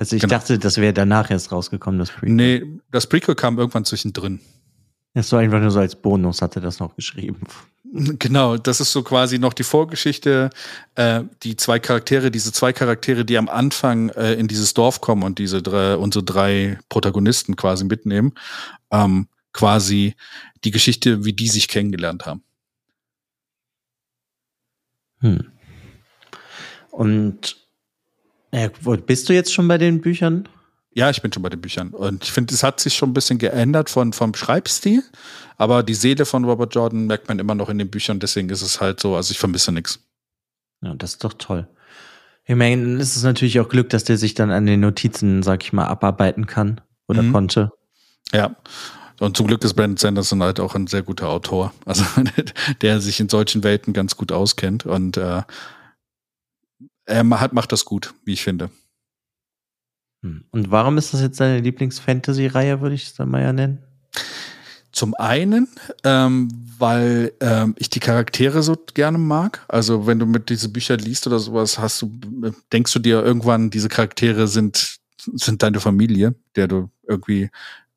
Also ich genau. dachte, das wäre danach erst rausgekommen, das Prequel. Nee, das Prequel kam irgendwann zwischendrin. Es war einfach nur so als Bonus, hatte das noch geschrieben. Genau, das ist so quasi noch die Vorgeschichte, äh, die zwei Charaktere, diese zwei Charaktere, die am Anfang äh, in dieses Dorf kommen und diese drei, unsere drei Protagonisten quasi mitnehmen, ähm, quasi die Geschichte, wie die sich kennengelernt haben. Hm. Und ja, bist du jetzt schon bei den Büchern? Ja, ich bin schon bei den Büchern. Und ich finde, es hat sich schon ein bisschen geändert von, vom Schreibstil. Aber die Seele von Robert Jordan merkt man immer noch in den Büchern. Deswegen ist es halt so, also ich vermisse nichts. Ja, das ist doch toll. Ich meine, dann ist es natürlich auch Glück, dass der sich dann an den Notizen, sag ich mal, abarbeiten kann oder mhm. konnte. Ja. Und zum Glück ist Brandon Sanderson halt auch ein sehr guter Autor. Also der sich in solchen Welten ganz gut auskennt. Und äh, er macht, macht das gut, wie ich finde. Hm. Und warum ist das jetzt deine Lieblings-Fantasy-Reihe, würde ich es dann mal ja nennen? Zum einen, ähm, weil ähm, ich die Charaktere so gerne mag. Also wenn du mit diese Bücher liest oder sowas, hast du, denkst du dir irgendwann, diese Charaktere sind sind deine Familie, der du irgendwie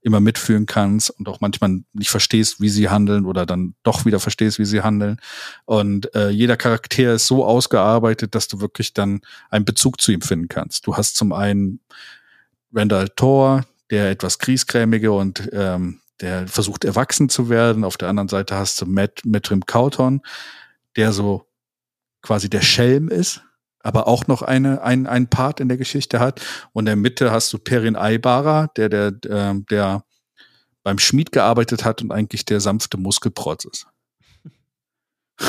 immer mitfühlen kannst und auch manchmal nicht verstehst, wie sie handeln oder dann doch wieder verstehst, wie sie handeln. Und äh, jeder Charakter ist so ausgearbeitet, dass du wirklich dann einen Bezug zu ihm finden kannst. Du hast zum einen Randall Thor, der etwas kriesgrämige und ähm, der versucht erwachsen zu werden. Auf der anderen Seite hast du Matt, Mattrim Cauton, der so quasi der Schelm ist, aber auch noch eine, ein, ein Part in der Geschichte hat. Und in der Mitte hast du Perin Aibara, der, der, der, der beim Schmied gearbeitet hat und eigentlich der sanfte Muskelprotz ist.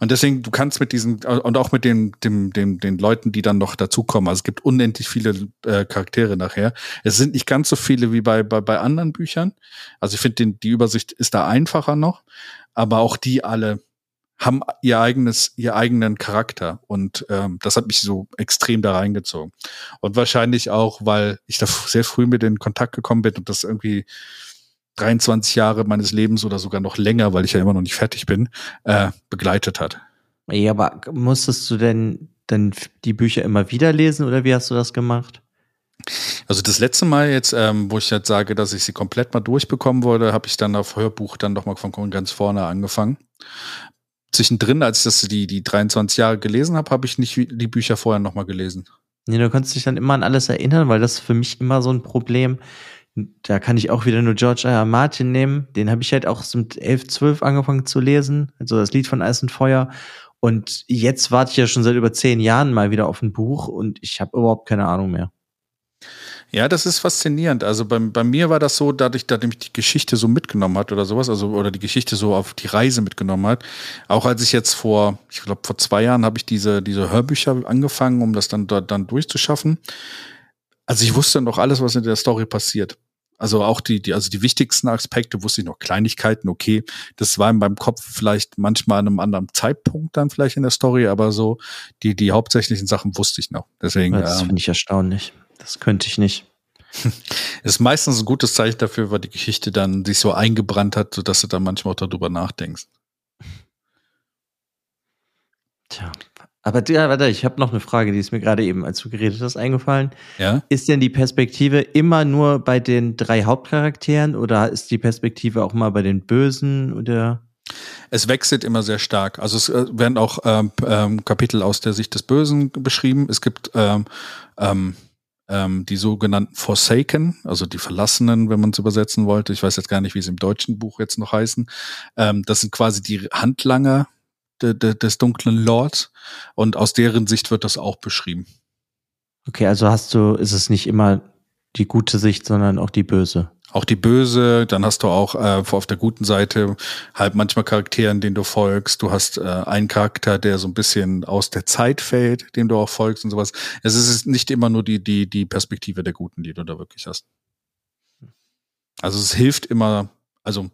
und deswegen, du kannst mit diesen, und auch mit den, dem, dem, den Leuten, die dann noch dazukommen, also es gibt unendlich viele äh, Charaktere nachher. Es sind nicht ganz so viele wie bei, bei, bei anderen Büchern. Also ich finde, die Übersicht ist da einfacher noch, aber auch die alle haben ihr eigenes, ihr eigenen Charakter. Und ähm, das hat mich so extrem da reingezogen. Und wahrscheinlich auch, weil ich da sehr früh mit in Kontakt gekommen bin und das irgendwie 23 Jahre meines Lebens oder sogar noch länger, weil ich ja immer noch nicht fertig bin, äh, begleitet hat. Ja, aber musstest du denn dann die Bücher immer wieder lesen oder wie hast du das gemacht? Also das letzte Mal jetzt, ähm, wo ich jetzt sage, dass ich sie komplett mal durchbekommen wurde, habe ich dann auf Hörbuch dann doch mal von ganz vorne angefangen zwischendrin, als ich das die, die 23 Jahre gelesen habe, habe ich nicht die Bücher vorher nochmal gelesen. Nee, du kannst dich dann immer an alles erinnern, weil das ist für mich immer so ein Problem. Da kann ich auch wieder nur George R. R. Martin nehmen. Den habe ich halt auch mit 11, 12 angefangen zu lesen. Also das Lied von Eis und Feuer. Und jetzt warte ich ja schon seit über zehn Jahren mal wieder auf ein Buch und ich habe überhaupt keine Ahnung mehr. Ja, das ist faszinierend. Also bei, bei mir war das so, dadurch, dass ich die Geschichte so mitgenommen hat oder sowas, also oder die Geschichte so auf die Reise mitgenommen hat. Auch als ich jetzt vor, ich glaube vor zwei Jahren habe ich diese diese Hörbücher angefangen, um das dann dort dann durchzuschaffen. Also ich wusste noch alles, was in der Story passiert. Also auch die, die, also die wichtigsten Aspekte wusste ich noch, Kleinigkeiten, okay. Das war in meinem Kopf vielleicht manchmal an einem anderen Zeitpunkt dann vielleicht in der Story, aber so die, die hauptsächlichen Sachen wusste ich noch. Deswegen. Das ähm, finde ich erstaunlich. Das könnte ich nicht. ist meistens ein gutes Zeichen dafür, weil die Geschichte dann sich so eingebrannt hat, sodass du dann manchmal auch darüber nachdenkst. Tja, aber ja, warte, ich habe noch eine Frage, die ist mir gerade eben, als du geredet hast, eingefallen. Ja? Ist denn die Perspektive immer nur bei den drei Hauptcharakteren oder ist die Perspektive auch mal bei den Bösen oder? Es wechselt immer sehr stark. Also es äh, werden auch ähm, ähm, Kapitel aus der Sicht des Bösen beschrieben. Es gibt ähm, ähm, ähm, die sogenannten Forsaken, also die Verlassenen, wenn man es übersetzen wollte. Ich weiß jetzt gar nicht, wie sie im deutschen Buch jetzt noch heißen. Ähm, das sind quasi die Handlanger de, de, des dunklen Lords und aus deren Sicht wird das auch beschrieben. Okay, also hast du, ist es nicht immer die gute Sicht, sondern auch die böse auch die Böse, dann hast du auch äh, auf der guten Seite halt manchmal Charakteren, denen du folgst. Du hast äh, einen Charakter, der so ein bisschen aus der Zeit fällt, dem du auch folgst und sowas. Es ist nicht immer nur die, die, die Perspektive der Guten, die du da wirklich hast. Also es hilft immer, also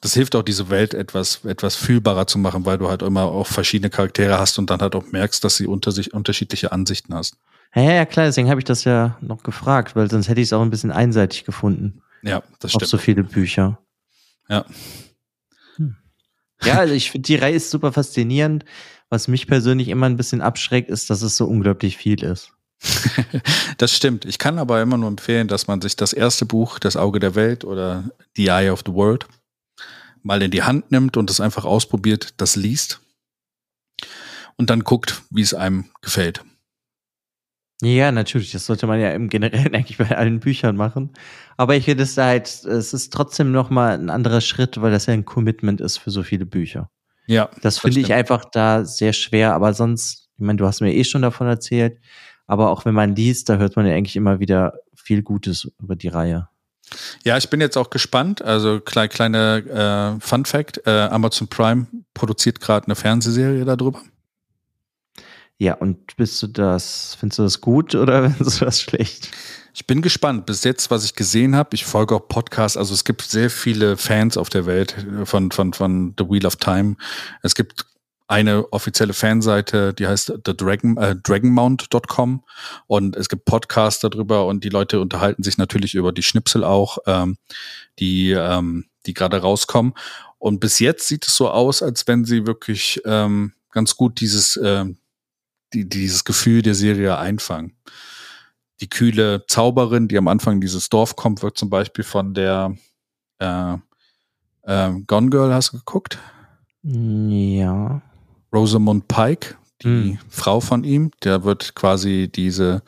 das hilft auch diese Welt etwas, etwas fühlbarer zu machen, weil du halt immer auch verschiedene Charaktere hast und dann halt auch merkst, dass sie unter sich unterschiedliche Ansichten hast. Ja, ja, klar, deswegen habe ich das ja noch gefragt, weil sonst hätte ich es auch ein bisschen einseitig gefunden. Ja, das stimmt. Auf so viele Bücher. Ja. Hm. Ja, also ich finde, die Reihe ist super faszinierend. Was mich persönlich immer ein bisschen abschreckt, ist, dass es so unglaublich viel ist. das stimmt. Ich kann aber immer nur empfehlen, dass man sich das erste Buch, Das Auge der Welt oder The Eye of the World, mal in die Hand nimmt und es einfach ausprobiert, das liest und dann guckt, wie es einem gefällt. Ja, natürlich. Das sollte man ja im Generellen eigentlich bei allen Büchern machen. Aber ich finde es halt, es ist trotzdem nochmal ein anderer Schritt, weil das ja ein Commitment ist für so viele Bücher. Ja. Das finde ich einfach da sehr schwer. Aber sonst, ich meine, du hast mir eh schon davon erzählt. Aber auch wenn man liest, da hört man ja eigentlich immer wieder viel Gutes über die Reihe. Ja, ich bin jetzt auch gespannt. Also kleine, kleine äh, Fun Fact: äh, Amazon Prime produziert gerade eine Fernsehserie darüber. Ja, und bist du das, findest du das gut oder findest du das schlecht? Ich bin gespannt. Bis jetzt, was ich gesehen habe, ich folge auch Podcasts. Also es gibt sehr viele Fans auf der Welt von, von, von The Wheel of Time. Es gibt eine offizielle Fanseite, die heißt the Dragon, äh, dragonmount.com und es gibt Podcasts darüber und die Leute unterhalten sich natürlich über die Schnipsel auch, ähm, die, ähm, die gerade rauskommen. Und bis jetzt sieht es so aus, als wenn sie wirklich ähm, ganz gut dieses, äh, die, dieses Gefühl der Serie einfangen die kühle Zauberin, die am Anfang dieses Dorf kommt, wird zum Beispiel von der äh, äh, Gone Girl, hast du geguckt? Ja. Rosamund Pike, die Hm. Frau von ihm, der wird quasi diese,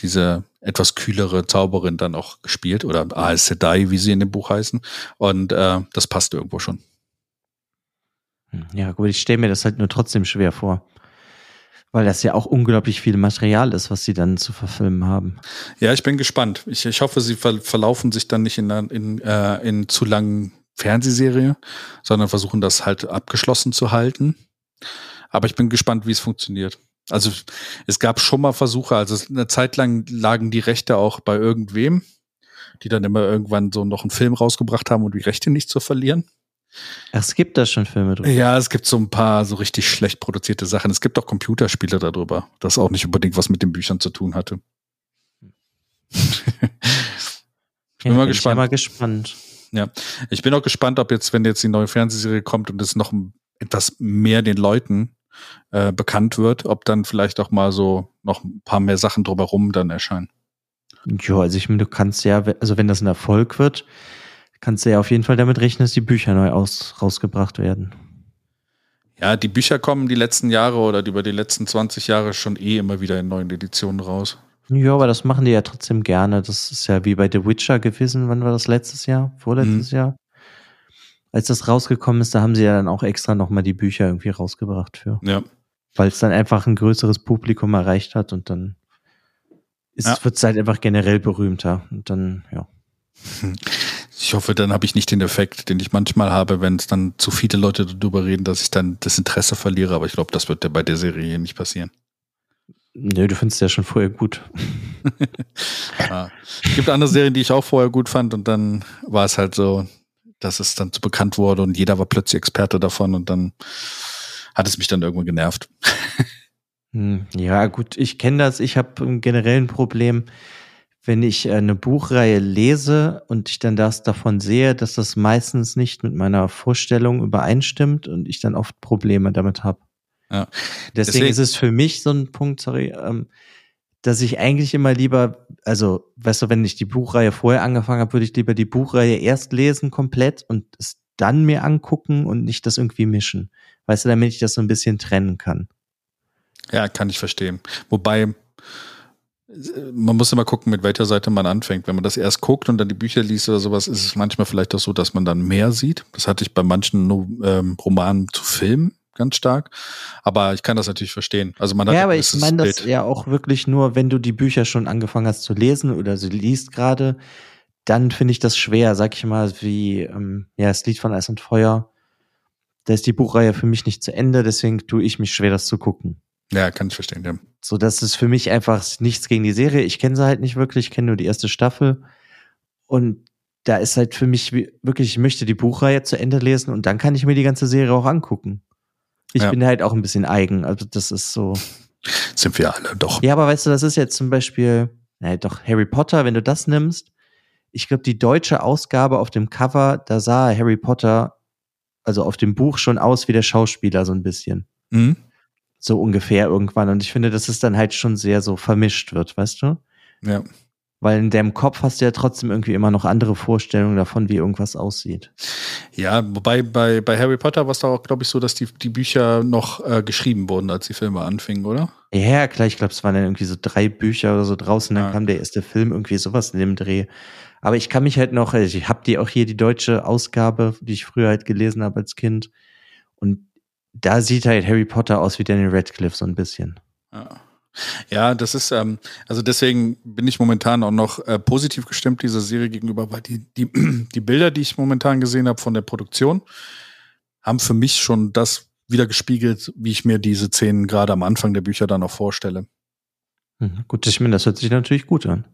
diese etwas kühlere Zauberin dann auch gespielt oder Aes Sedai, wie sie in dem Buch heißen. Und äh, das passt irgendwo schon. Ja, gut, ich stelle mir das halt nur trotzdem schwer vor. Weil das ja auch unglaublich viel Material ist, was sie dann zu verfilmen haben. Ja, ich bin gespannt. Ich, ich hoffe, sie ver verlaufen sich dann nicht in, in, äh, in zu langen Fernsehserie, sondern versuchen das halt abgeschlossen zu halten. Aber ich bin gespannt, wie es funktioniert. Also es gab schon mal Versuche, also eine Zeit lang lagen die Rechte auch bei irgendwem, die dann immer irgendwann so noch einen Film rausgebracht haben, um die Rechte nicht zu verlieren. Es gibt da schon Filme drüber. Ja, es gibt so ein paar so richtig schlecht produzierte Sachen. Es gibt auch Computerspiele darüber, das auch nicht unbedingt was mit den Büchern zu tun hatte. ich bin Ja, mal bin Ich gespannt. bin mal gespannt. Ich bin auch gespannt, ob jetzt, wenn jetzt die neue Fernsehserie kommt und es noch etwas mehr den Leuten äh, bekannt wird, ob dann vielleicht auch mal so noch ein paar mehr Sachen drumherum dann erscheinen. Ja, also ich meine, du kannst ja, also wenn das ein Erfolg wird, kannst du ja auf jeden Fall damit rechnen, dass die Bücher neu aus, rausgebracht werden. Ja, die Bücher kommen die letzten Jahre oder über die letzten 20 Jahre schon eh immer wieder in neuen Editionen raus. Ja, aber das machen die ja trotzdem gerne. Das ist ja wie bei The Witcher gewesen. Wann war das letztes Jahr? Vorletztes Jahr? Als das rausgekommen ist, da haben sie ja dann auch extra nochmal die Bücher irgendwie rausgebracht für. Ja. Weil es dann einfach ein größeres Publikum erreicht hat und dann ist, Ja. wird es halt einfach generell berühmter. Und dann, ja. Ich hoffe, dann habe ich nicht den Effekt, den ich manchmal habe, wenn es dann zu viele Leute darüber reden, dass ich dann das Interesse verliere. Aber ich glaube, das wird ja bei der Serie hier nicht passieren. Nö, du findest ja schon vorher gut. Ja. Es gibt andere Serien, die ich auch vorher gut fand und dann war es halt so, dass es dann zu bekannt wurde und jeder war plötzlich Experte davon und dann hat es mich dann irgendwann genervt. Hm, Ja, gut, ich kenne das. Ich habe generell ein Problem, wenn ich äh, eine Buchreihe lese und ich dann das davon sehe, dass das meistens nicht mit meiner Vorstellung übereinstimmt und ich dann oft Probleme damit habe. Ja. Deswegen, Deswegen- ist es für mich so ein Punkt, sorry, ähm, dass ich eigentlich immer lieber, also, weißt du, wenn ich die Buchreihe vorher angefangen habe, würde ich lieber die Buchreihe erst lesen komplett und es dann mir angucken und nicht das irgendwie mischen. Weißt du, damit ich das so ein bisschen trennen kann. Ja, kann ich verstehen. Wobei, äh, man muss immer gucken, mit welcher Seite man anfängt. Wenn man das erst guckt und dann die Bücher liest oder sowas, ist es manchmal vielleicht auch so, dass man dann mehr sieht. Das hatte ich bei manchen ähm, Romanen zu Filmen ganz stark. Aber ich kann das natürlich verstehen. Also man hat Ja, aber ich meine das ja auch wirklich nur, wenn du die Bücher schon angefangen hast zu lesen oder sie liest gerade, dann finde ich das schwer, sag ich mal, wie ähm, ja, das Lied von Eis und Feuer. Da ist die Buchreihe für mich nicht zu Ende, deswegen tue ich mich schwer, das zu gucken. Ja, kann ich verstehen. Ja. So, das ist für mich einfach nichts gegen die Serie. Ich kenne sie halt nicht wirklich, ich kenne nur die erste Staffel. Und da ist halt für mich wirklich, ich möchte die Buchreihe zu Ende lesen und dann kann ich mir die ganze Serie auch angucken. Ich Ja. bin halt auch ein bisschen eigen. Also das ist so. Sind wir alle doch. Ja, aber weißt du, das ist jetzt zum Beispiel, naja, doch Harry Potter, wenn du das nimmst. Ich glaube, die deutsche Ausgabe auf dem Cover, da sah Harry Potter, also auf dem Buch schon aus wie der Schauspieler so ein bisschen. Mhm. So ungefähr irgendwann. Und ich finde, dass es dann halt schon sehr so vermischt wird, weißt du? Ja. Weil in deinem Kopf hast du ja trotzdem irgendwie immer noch andere Vorstellungen davon, wie irgendwas aussieht. Ja, wobei bei, bei Harry Potter war es doch auch, glaube ich, so, dass die, die Bücher noch äh, geschrieben wurden, als die Filme anfingen, oder? Ja, klar, ich glaube, es waren dann irgendwie so drei Bücher oder so draußen, dann Ja. kam der erste Film, irgendwie sowas in dem Dreh. Aber ich kann mich halt noch, also ich habe die auch hier, die deutsche Ausgabe, die ich früher halt gelesen habe als Kind. Und da sieht halt Harry Potter aus wie Daniel Radcliffe so ein bisschen. Ja. Ja, das ist, ähm, also deswegen bin ich momentan auch noch äh, positiv gestimmt dieser Serie gegenüber, weil die, die, die Bilder, die ich momentan gesehen habe von der Produktion, haben für mich schon das wieder gespiegelt, wie ich mir diese Szenen gerade am Anfang der Bücher dann auch vorstelle. Mhm, gut, ich meine, das hört sich natürlich gut an.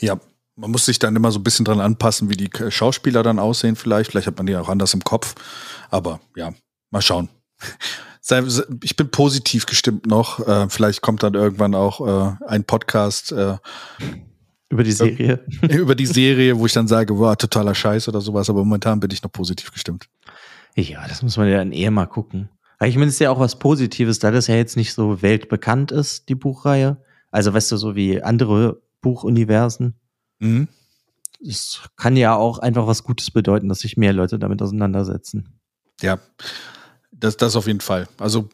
Ja, man muss sich dann immer so ein bisschen dran anpassen, wie die Schauspieler dann aussehen vielleicht. Vielleicht hat man die auch anders im Kopf. Aber ja, mal schauen. Ich bin positiv gestimmt noch. Äh, vielleicht kommt dann irgendwann auch äh, ein Podcast äh, über die Serie. über die Serie, wo ich dann sage, wow, totaler Scheiß oder sowas. Aber momentan bin ich noch positiv gestimmt. Ja, das muss man ja dann eher mal gucken. Ich meine, es ist ja auch was Positives, da das ja jetzt nicht so weltbekannt ist, die Buchreihe. Also, weißt du, so wie andere Buchuniversen. Mhm. Es kann ja auch einfach was Gutes bedeuten, dass sich mehr Leute damit auseinandersetzen. Ja, das, das auf jeden Fall. Also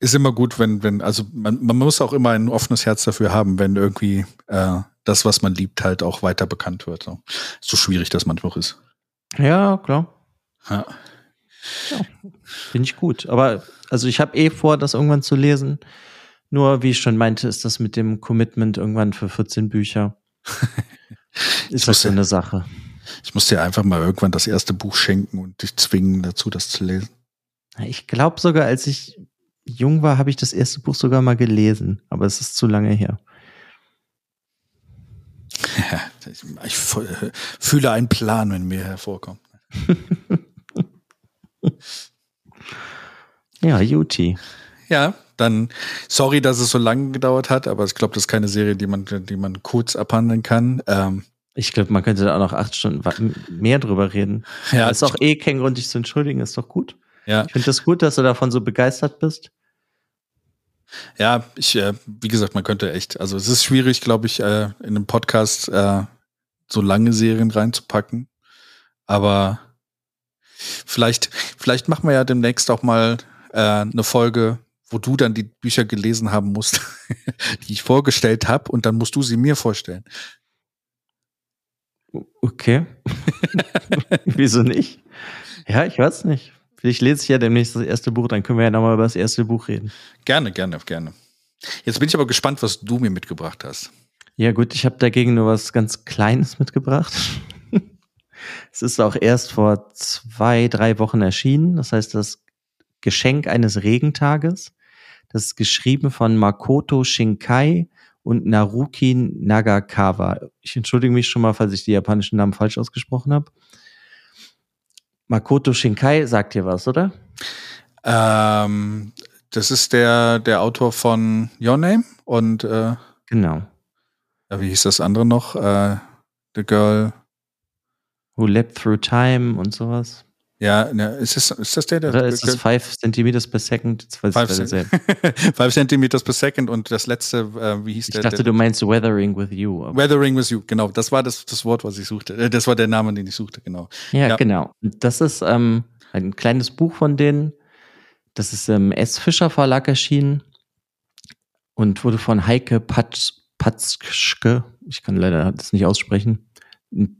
ist immer gut, wenn, wenn, also man, man muss auch immer ein offenes Herz dafür haben, wenn irgendwie äh, das, was man liebt, halt auch weiter bekannt wird. So, so schwierig das manchmal ist. Ja, klar. Ja. ja Finde ich gut. Aber also ich habe eh vor, das irgendwann zu lesen. Nur, wie ich schon meinte, ist das mit dem Commitment irgendwann für 14 Bücher. ist das so eine Sache. Ich muss dir einfach mal irgendwann das erste Buch schenken und dich zwingen dazu, das zu lesen. Ich glaube sogar, als ich jung war, habe ich das erste Buch sogar mal gelesen, aber es ist zu lange her. ich fühle einen Plan, wenn mir hervorkommt. ja, Juti. Ja, dann sorry, dass es so lange gedauert hat, aber ich glaube, das ist keine Serie, die man, die man kurz abhandeln kann. Ähm, ich glaube, man könnte da auch noch acht Stunden mehr drüber reden. Ja, ist auch eh kein Grund, dich zu entschuldigen, ist doch gut. Ja. Ich finde das gut, dass du davon so begeistert bist. Ja, ich, äh, wie gesagt, man könnte echt, also es ist schwierig, glaube ich, äh, in einem Podcast äh, so lange Serien reinzupacken. Aber vielleicht, vielleicht machen wir ja demnächst auch mal äh, eine Folge, wo du dann die Bücher gelesen haben musst, die ich vorgestellt habe, und dann musst du sie mir vorstellen. Okay. Wieso nicht? Ja, ich weiß nicht. Vielleicht lese ich ja demnächst das erste Buch, dann können wir ja nochmal über das erste Buch reden. Gerne, gerne, gerne. Jetzt bin ich aber gespannt, was du mir mitgebracht hast. Ja, gut, ich habe dagegen nur was ganz Kleines mitgebracht. es ist auch erst vor zwei, drei Wochen erschienen. Das heißt, das Geschenk eines Regentages. Das ist geschrieben von Makoto Shinkai und Naruki Nagakawa. Ich entschuldige mich schon mal, falls ich die japanischen Namen falsch ausgesprochen habe. Makoto Shinkai sagt dir was, oder? Ähm, das ist der, der Autor von Your Name und äh, genau. Ja, wie hieß das andere noch? Äh, The Girl Who Leapt Through Time und sowas. Ja, ne, ist, das, ist das der? der Oder ist das 5 Centimeters per Second? Five, five Centimeters per Second und das letzte, äh, wie hieß ich der? Ich dachte, der, du meinst Weathering with You. Weathering with You, genau. Das war das, das Wort, was ich suchte. Äh, das war der Name, den ich suchte, genau. Ja, ja. genau. Das ist ähm, ein kleines Buch von denen. Das ist im S. Fischer Verlag erschienen und wurde von Heike Patz, Patzke, ich kann leider das nicht aussprechen,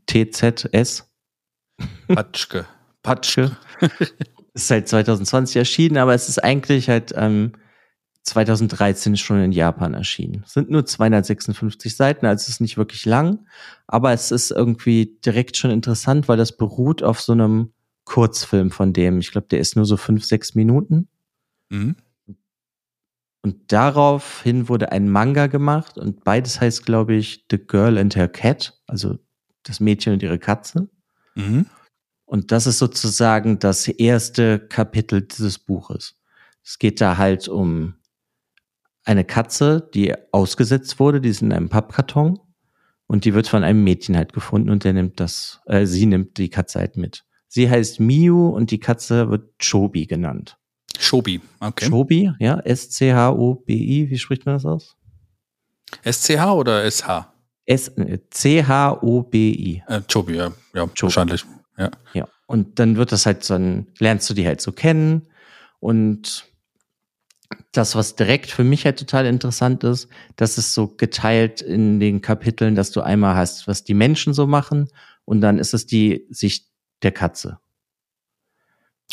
TZS. Patschke. Patschke. ist seit 2020 erschienen, aber es ist eigentlich halt ähm, 2013 schon in Japan erschienen. Es sind nur 256 Seiten, also es ist nicht wirklich lang, aber es ist irgendwie direkt schon interessant, weil das beruht auf so einem Kurzfilm von dem. Ich glaube, der ist nur so fünf, sechs Minuten. Mhm. Und daraufhin wurde ein Manga gemacht und beides heißt, glaube ich, The Girl and Her Cat, also das Mädchen und ihre Katze. Mhm. Und das ist sozusagen das erste Kapitel dieses Buches. Es geht da halt um eine Katze, die ausgesetzt wurde, die ist in einem Pappkarton und die wird von einem Mädchen halt gefunden und der nimmt das, äh, sie nimmt die Katze halt mit. Sie heißt Miu und die Katze wird Chobi genannt. Chobi, okay. Chobi, ja, S-C-H-O-B-I, wie spricht man das aus? S-C-H oder S-H? S-C-H-O-B-I. Äh, Chobi, ja, ja Chobi. wahrscheinlich. Ja. Ja. Und dann wird das halt so ein, lernst du die halt so kennen. Und das, was direkt für mich halt total interessant ist, das ist so geteilt in den Kapiteln, dass du einmal hast, was die Menschen so machen, und dann ist es die Sicht der Katze.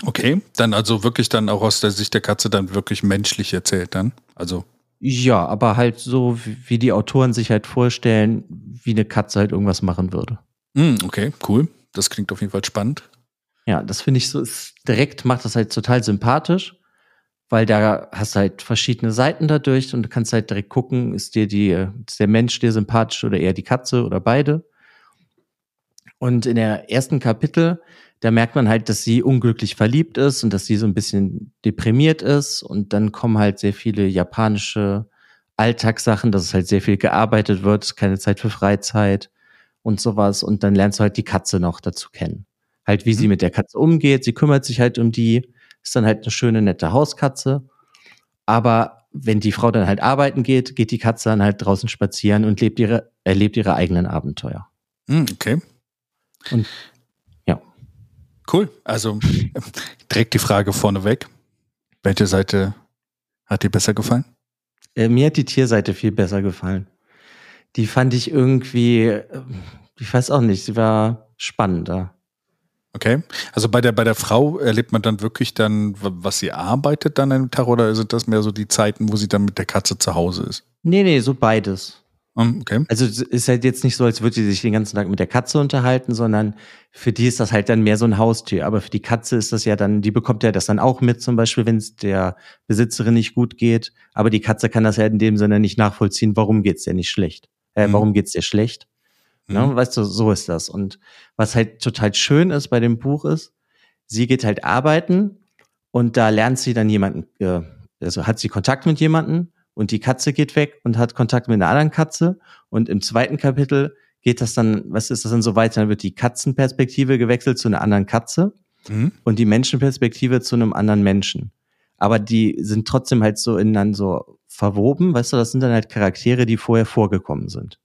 Okay, dann also wirklich dann auch aus der Sicht der Katze dann wirklich menschlich erzählt dann. Also Ja, aber halt so, wie die Autoren sich halt vorstellen, wie eine Katze halt irgendwas machen würde. Mm, okay, cool. Das klingt auf jeden Fall spannend. Ja, das finde ich so, direkt macht das halt total sympathisch, weil da hast du halt verschiedene Seiten dadurch und du kannst halt direkt gucken, ist dir die, ist der Mensch dir sympathisch oder eher die Katze oder beide. Und in der ersten Kapitel, da merkt man halt, dass sie unglücklich verliebt ist und dass sie so ein bisschen deprimiert ist. Und dann kommen halt sehr viele japanische Alltagssachen, dass es halt sehr viel gearbeitet wird, keine Zeit für Freizeit und sowas. Und dann lernst du halt die Katze noch dazu kennen. Halt, wie mhm. sie mit der Katze umgeht. Sie kümmert sich halt um die, ist dann halt eine schöne, nette Hauskatze. Aber wenn die Frau dann halt arbeiten geht, geht die Katze dann halt draußen spazieren und lebt ihre, erlebt ihre eigenen Abenteuer. Mhm, okay. Und ja. Cool. Also direkt die Frage vorneweg. Welche Seite hat dir besser gefallen? Äh, mir hat die Tierseite viel besser gefallen. Die fand ich irgendwie, äh, ich weiß auch nicht, sie war spannender. Okay. Also bei der, bei der Frau erlebt man dann wirklich dann, was sie arbeitet dann am Tag oder sind das mehr so die Zeiten, wo sie dann mit der Katze zu Hause ist? Nee, nee, so beides. Um, okay. Also es ist halt jetzt nicht so, als würde sie sich den ganzen Tag mit der Katze unterhalten, sondern für die ist das halt dann mehr so ein Haustier. Aber für die Katze ist das ja dann, die bekommt ja das dann auch mit, zum Beispiel, wenn es der Besitzerin nicht gut geht. Aber die Katze kann das ja in dem Sinne nicht nachvollziehen, warum geht's dir nicht schlecht? Äh, mhm. Warum geht's dir schlecht? Ne? Mhm. Weißt du, so ist das. Und was halt total schön ist bei dem Buch ist, sie geht halt arbeiten und da lernt sie dann jemanden, äh, also hat sie Kontakt mit jemanden und die Katze geht weg und hat Kontakt mit einer anderen Katze. Und im zweiten Kapitel geht das dann, was ist das dann so weiter? Dann wird die Katzenperspektive gewechselt zu einer anderen Katze mhm. und die Menschenperspektive zu einem anderen Menschen. Aber die sind trotzdem halt so innen so verwoben, weißt du, das sind dann halt Charaktere, die vorher vorgekommen sind.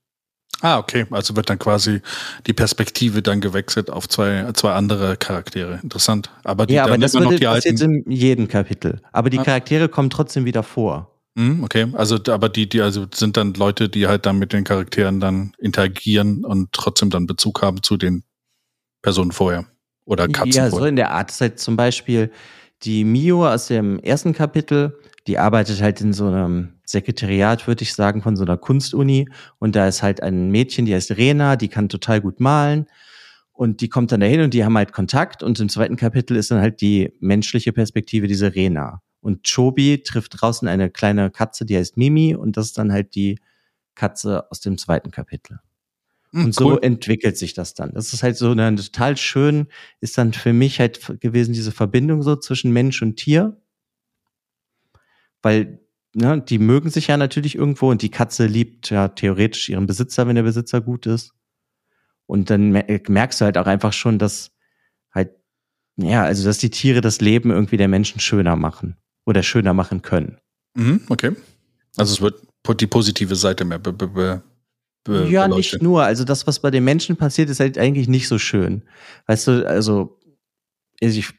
Ah, okay. Also wird dann quasi die Perspektive dann gewechselt auf zwei, zwei andere Charaktere. Interessant. Aber die ja, aber das wird, noch die passiert alten... in jedem Kapitel. Aber die ah. Charaktere kommen trotzdem wieder vor. Hm, okay, also aber die, die also sind dann Leute, die halt dann mit den Charakteren dann interagieren und trotzdem dann Bezug haben zu den Personen vorher oder Katzen. Ja, vorher. so in der Art ist halt zum Beispiel die Mio aus dem ersten Kapitel, die arbeitet halt in so einem Sekretariat, würde ich sagen, von so einer Kunstuni. Und da ist halt ein Mädchen, die heißt Rena, die kann total gut malen. Und die kommt dann dahin und die haben halt Kontakt. Und im zweiten Kapitel ist dann halt die menschliche Perspektive diese Rena. Und Chobi trifft draußen eine kleine Katze, die heißt Mimi. Und das ist dann halt die Katze aus dem zweiten Kapitel. Hm, und so cool. entwickelt sich das dann. Das ist halt so eine, total schön, ist dann für mich halt gewesen, diese Verbindung so zwischen Mensch und Tier weil ne, die mögen sich ja natürlich irgendwo und die Katze liebt ja theoretisch ihren Besitzer, wenn der Besitzer gut ist. Und dann merkst du halt auch einfach schon, dass halt, ja, also dass die Tiere das Leben irgendwie der Menschen schöner machen oder schöner machen können. Mhm, okay. Also es wird die positive Seite mehr be be be ja, beleuchtet. nicht nur. Also das, was bei den Menschen passiert, ist halt eigentlich nicht so schön. Weißt du, also ich,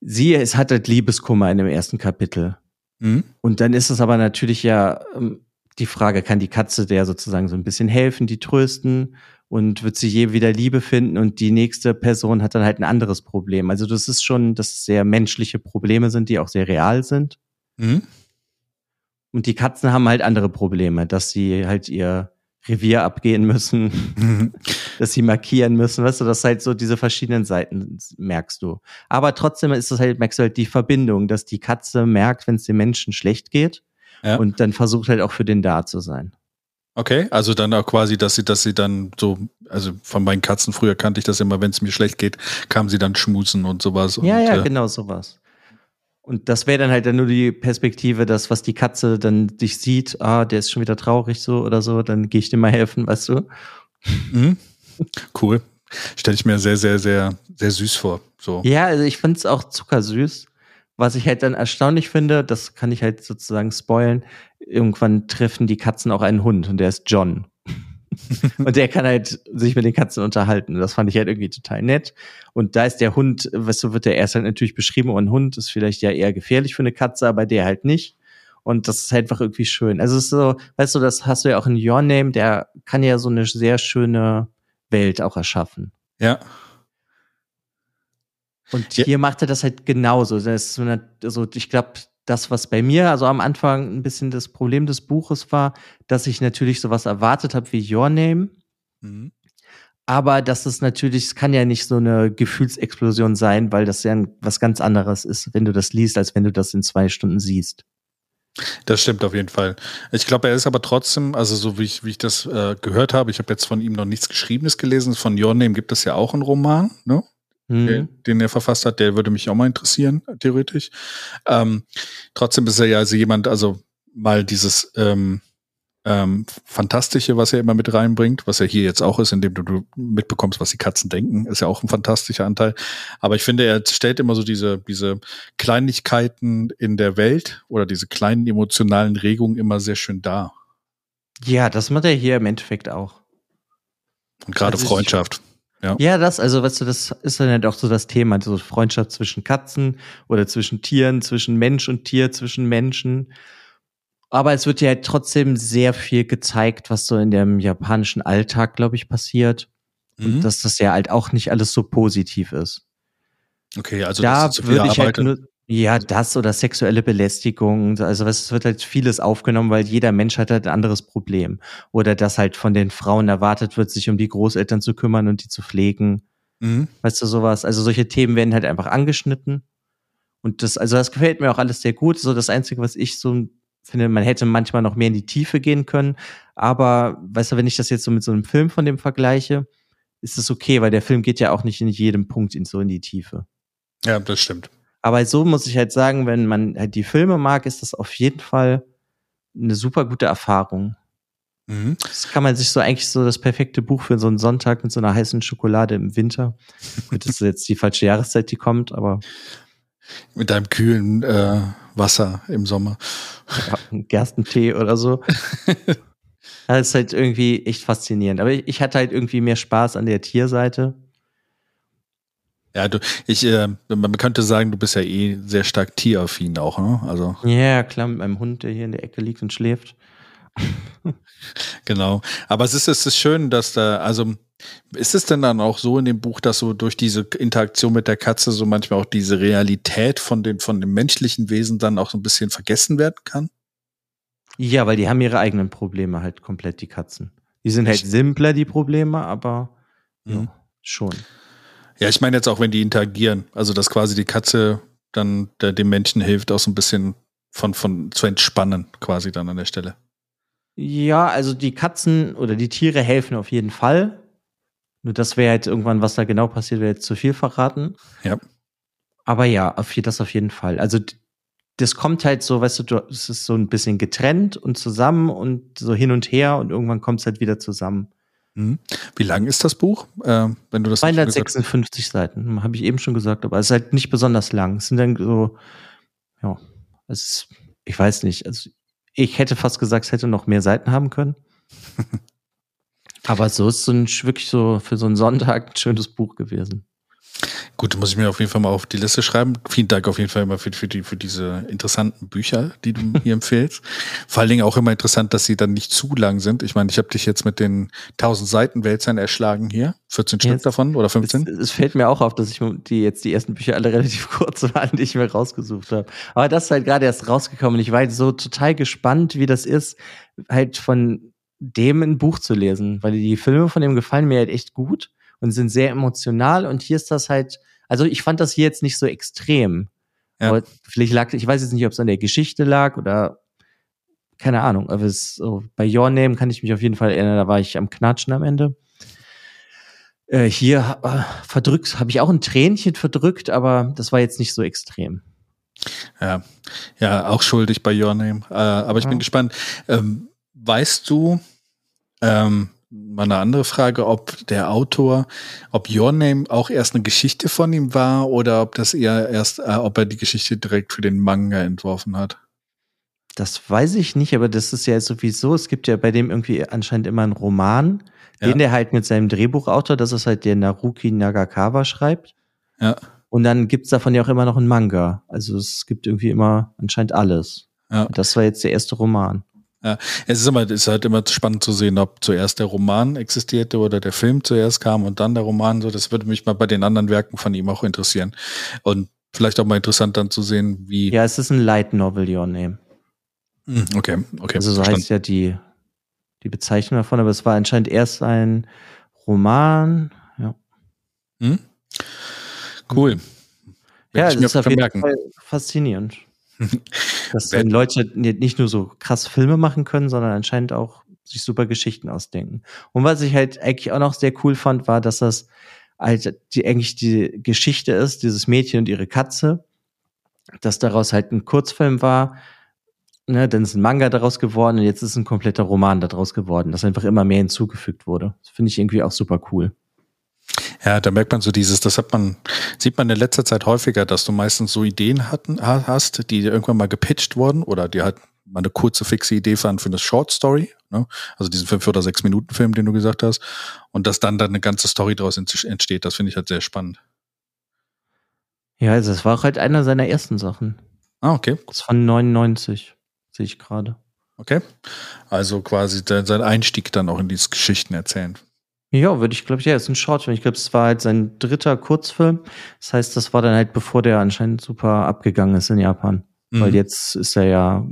sie es hat halt Liebeskummer in dem ersten Kapitel. Mhm. Und dann ist es aber natürlich ja ähm, die Frage, kann die Katze der sozusagen so ein bisschen helfen, die trösten und wird sie je wieder Liebe finden und die nächste Person hat dann halt ein anderes Problem. Also das ist schon, dass es sehr menschliche Probleme sind, die auch sehr real sind. Mhm. Und die Katzen haben halt andere Probleme, dass sie halt ihr Revier abgehen müssen, mhm. dass sie markieren müssen, weißt du, das halt so diese verschiedenen Seiten merkst du. Aber trotzdem ist es halt, merkst du halt die Verbindung, dass die Katze merkt, wenn es dem Menschen schlecht geht ja. und dann versucht halt auch für den da zu sein. Okay, also dann auch quasi, dass sie, dass sie dann so, also von meinen Katzen früher kannte ich das immer, wenn es mir schlecht geht, kamen sie dann schmusen und sowas. Ja, und, ja, äh, genau sowas. Und das wäre dann halt dann nur die Perspektive, dass was die Katze dann dich sieht, ah, der ist schon wieder traurig so oder so, dann gehe ich dir mal helfen, weißt du? Mhm. Cool. Stelle ich mir sehr, sehr, sehr, sehr süß vor. So. Ja, also ich finde es auch zuckersüß. Was ich halt dann erstaunlich finde, das kann ich halt sozusagen spoilen, irgendwann treffen die Katzen auch einen Hund und der ist John. und der kann halt sich mit den Katzen unterhalten. Das fand ich halt irgendwie total nett. Und da ist der Hund, weißt du, wird der erst halt natürlich beschrieben, und ein Hund ist vielleicht ja eher gefährlich für eine Katze, aber der halt nicht. Und das ist halt einfach irgendwie schön. Also es ist so, weißt du, das hast du ja auch in Your Name, der kann ja so eine sehr schöne Welt auch erschaffen. Ja. Und hier ja. macht er das halt genauso. Das ist so eine, also ich glaube, das, was bei mir also am Anfang ein bisschen das Problem des Buches war, dass ich natürlich sowas erwartet habe wie Your Name. Mhm. Aber das ist natürlich, es kann ja nicht so eine Gefühlsexplosion sein, weil das ja was ganz anderes ist, wenn du das liest, als wenn du das in zwei Stunden siehst. Das stimmt auf jeden Fall. Ich glaube, er ist aber trotzdem, also so wie ich, wie ich das äh, gehört habe, ich habe jetzt von ihm noch nichts Geschriebenes gelesen. Von Your Name gibt es ja auch einen Roman, ne? Mhm. Den, den, er verfasst hat, der würde mich auch mal interessieren, theoretisch. Ähm, trotzdem ist er ja also jemand, also mal dieses ähm, ähm, Fantastische, was er immer mit reinbringt, was er hier jetzt auch ist, indem du, mitbekommst, was die Katzen denken, ist ja auch ein fantastischer Anteil. Aber ich finde, er stellt immer so diese, diese Kleinigkeiten in der Welt oder diese kleinen emotionalen Regungen immer sehr schön dar. Ja, das macht er hier im Endeffekt auch. Und gerade also Freundschaft. Ja. ja, das, also weißt du, das ist dann halt auch so das Thema, so Freundschaft zwischen Katzen oder zwischen Tieren, zwischen Mensch und Tier, zwischen Menschen. Aber es wird ja halt trotzdem sehr viel gezeigt, was so in dem japanischen Alltag, glaube ich, passiert. Mhm. Und dass das ja halt auch nicht alles so positiv ist. Okay, also da würde ich halt nur, ja, das oder sexuelle Belästigung. Also es wird halt vieles aufgenommen, weil jeder Mensch hat halt ein anderes Problem. Oder dass halt von den Frauen erwartet wird, sich um die Großeltern zu kümmern und die zu pflegen. Mhm. Weißt du, sowas. Also solche Themen werden halt einfach angeschnitten. Und das, also das gefällt mir auch alles sehr gut. So das Einzige, was ich so finde, man hätte manchmal noch mehr in die Tiefe gehen können. Aber, weißt du, wenn ich das jetzt so mit so einem Film von dem vergleiche, ist es okay, weil der Film geht ja auch nicht in jedem Punkt in so in die Tiefe. Ja, das stimmt. Aber so muss ich halt sagen, wenn man halt die Filme mag, ist das auf jeden Fall eine super gute Erfahrung. Mhm. Das kann man sich so eigentlich so das perfekte Buch für so einen Sonntag mit so einer heißen Schokolade im Winter. das ist jetzt die falsche Jahreszeit, die kommt, aber. Mit einem kühlen äh, Wasser im Sommer. Ja, Gerstentee oder so. das ist halt irgendwie echt faszinierend. Aber ich, ich hatte halt irgendwie mehr Spaß an der Tierseite. Ja, du, ich, äh, man könnte sagen, du bist ja eh sehr stark tieraffin auch, ne? Also. Ja, klar, mit meinem Hund, der hier in der Ecke liegt und schläft. genau. Aber es ist, es ist schön, dass da, also ist es denn dann auch so in dem Buch, dass so durch diese Interaktion mit der Katze so manchmal auch diese Realität von den, von dem menschlichen Wesen dann auch so ein bisschen vergessen werden kann? Ja, weil die haben ihre eigenen Probleme halt komplett, die Katzen. Die sind halt simpler, die Probleme, aber mhm. ja, schon. Ja, ich meine jetzt auch, wenn die interagieren, also dass quasi die Katze dann der, dem Menschen hilft, auch so ein bisschen von, von zu entspannen, quasi dann an der Stelle. Ja, also die Katzen oder die Tiere helfen auf jeden Fall. Nur das wäre jetzt irgendwann, was da genau passiert, wäre jetzt zu viel verraten. Ja. Aber ja, auf, das auf jeden Fall. Also das kommt halt so, weißt du, es ist so ein bisschen getrennt und zusammen und so hin und her und irgendwann kommt es halt wieder zusammen. Mhm. Wie lang ist das Buch, äh, wenn du das 256 Seiten, habe ich eben schon gesagt, aber es ist halt nicht besonders lang. Es sind dann so, ja, es ist, ich weiß nicht, also ich hätte fast gesagt, es hätte noch mehr Seiten haben können. Aber so ist so ein, wirklich so für so einen Sonntag ein schönes Buch gewesen. Gut, muss ich mir auf jeden Fall mal auf die Liste schreiben. Vielen Dank auf jeden Fall immer für, für, die, für diese interessanten Bücher, die du hier empfehlst. Vor allen Dingen auch immer interessant, dass sie dann nicht zu lang sind. Ich meine, ich habe dich jetzt mit den 1000 Seiten Wälzern erschlagen hier. 14 Stück davon oder 15? Es, es, fällt mir auch auf, dass ich die jetzt die ersten Bücher alle relativ kurz waren, die ich mir rausgesucht habe. Aber das ist halt gerade erst rausgekommen ich war halt so total gespannt, wie das ist, halt von dem ein Buch zu lesen, weil die Filme von dem gefallen mir halt echt gut und sind sehr emotional und hier ist das halt, also ich fand das hier jetzt nicht so extrem. Ja. Aber vielleicht lag, ich weiß jetzt nicht, ob es an der Geschichte lag oder keine Ahnung, aber es, so, bei Your Name kann ich mich auf jeden Fall erinnern, da war ich am Knatschen am Ende. Äh, hier äh, verdrückt, habe ich auch ein Tränchen verdrückt, aber das war jetzt nicht so extrem. Ja, ja, auch schuldig bei Your Name. Äh, aber ich ja. bin gespannt. Ähm, weißt du, ähm, mal eine andere Frage, ob der Autor, ob Your Name auch erst eine Geschichte von ihm war oder ob das eher erst, äh, ob er die Geschichte direkt für den Manga entworfen hat. Das weiß ich nicht, aber das ist ja sowieso, es gibt ja bei dem irgendwie anscheinend immer einen Roman, ja. den der halt mit seinem Drehbuchautor, das ist halt der Naruki Nagakawa schreibt. Ja. Und dann gibt's davon ja auch immer noch einen Manga. Also es gibt irgendwie immer anscheinend alles. Ja. Das war jetzt der erste Roman. Ja, es ist immer, es ist halt immer spannend zu sehen, ob zuerst der Roman existierte oder der Film zuerst kam und dann der Roman. So, das würde mich mal bei den anderen Werken von ihm auch interessieren. Und vielleicht auch mal interessant dann zu sehen, wie. Ja, es ist ein Light Novel, Your Name. Hm, Okay, okay. Also so verstanden. heißt ja die, die Bezeichnung davon, aber es war anscheinend erst ein Roman. Ja, Hm? Cool. ja Werd es ich mir ist auf jeden merken. Fall faszinierend. Dass dann Leute nicht nur so krass Filme machen können, sondern anscheinend auch sich super Geschichten ausdenken. Und was ich halt eigentlich auch noch sehr cool fand, war, dass das halt die eigentlich die Geschichte ist, dieses Mädchen und ihre Katze, dass daraus halt ein Kurzfilm war, ne, dann ist ein Manga daraus geworden und jetzt ist ein kompletter Roman daraus geworden, dass einfach immer mehr hinzugefügt wurde. Das finde ich irgendwie auch super cool. Ja, da merkt man so dieses, das hat man, sieht man in letzter Zeit häufiger, dass du meistens so Ideen hatten, ha- hast, die irgendwann mal gepitcht wurden oder die halt mal eine kurze, fixe Idee waren für eine Short Story, ne? also diesen fünf oder sechs Minuten Film, den du gesagt hast, und dass dann dann eine ganze Story daraus ent- entsteht, das finde ich halt sehr spannend. Ja, also es war halt einer seiner ersten Sachen. Ah, okay, Das von 99, sehe ich gerade. okay. Also quasi sein Einstieg dann auch in dieses Geschichten erzählen. Ja, würde ich, glaube ich, ja, ist ein Shortfilm. Ich glaube, es war halt sein dritter Kurzfilm. Das heißt, das war dann halt, bevor der anscheinend super abgegangen ist in Japan. Weil Mhm. jetzt ist er ja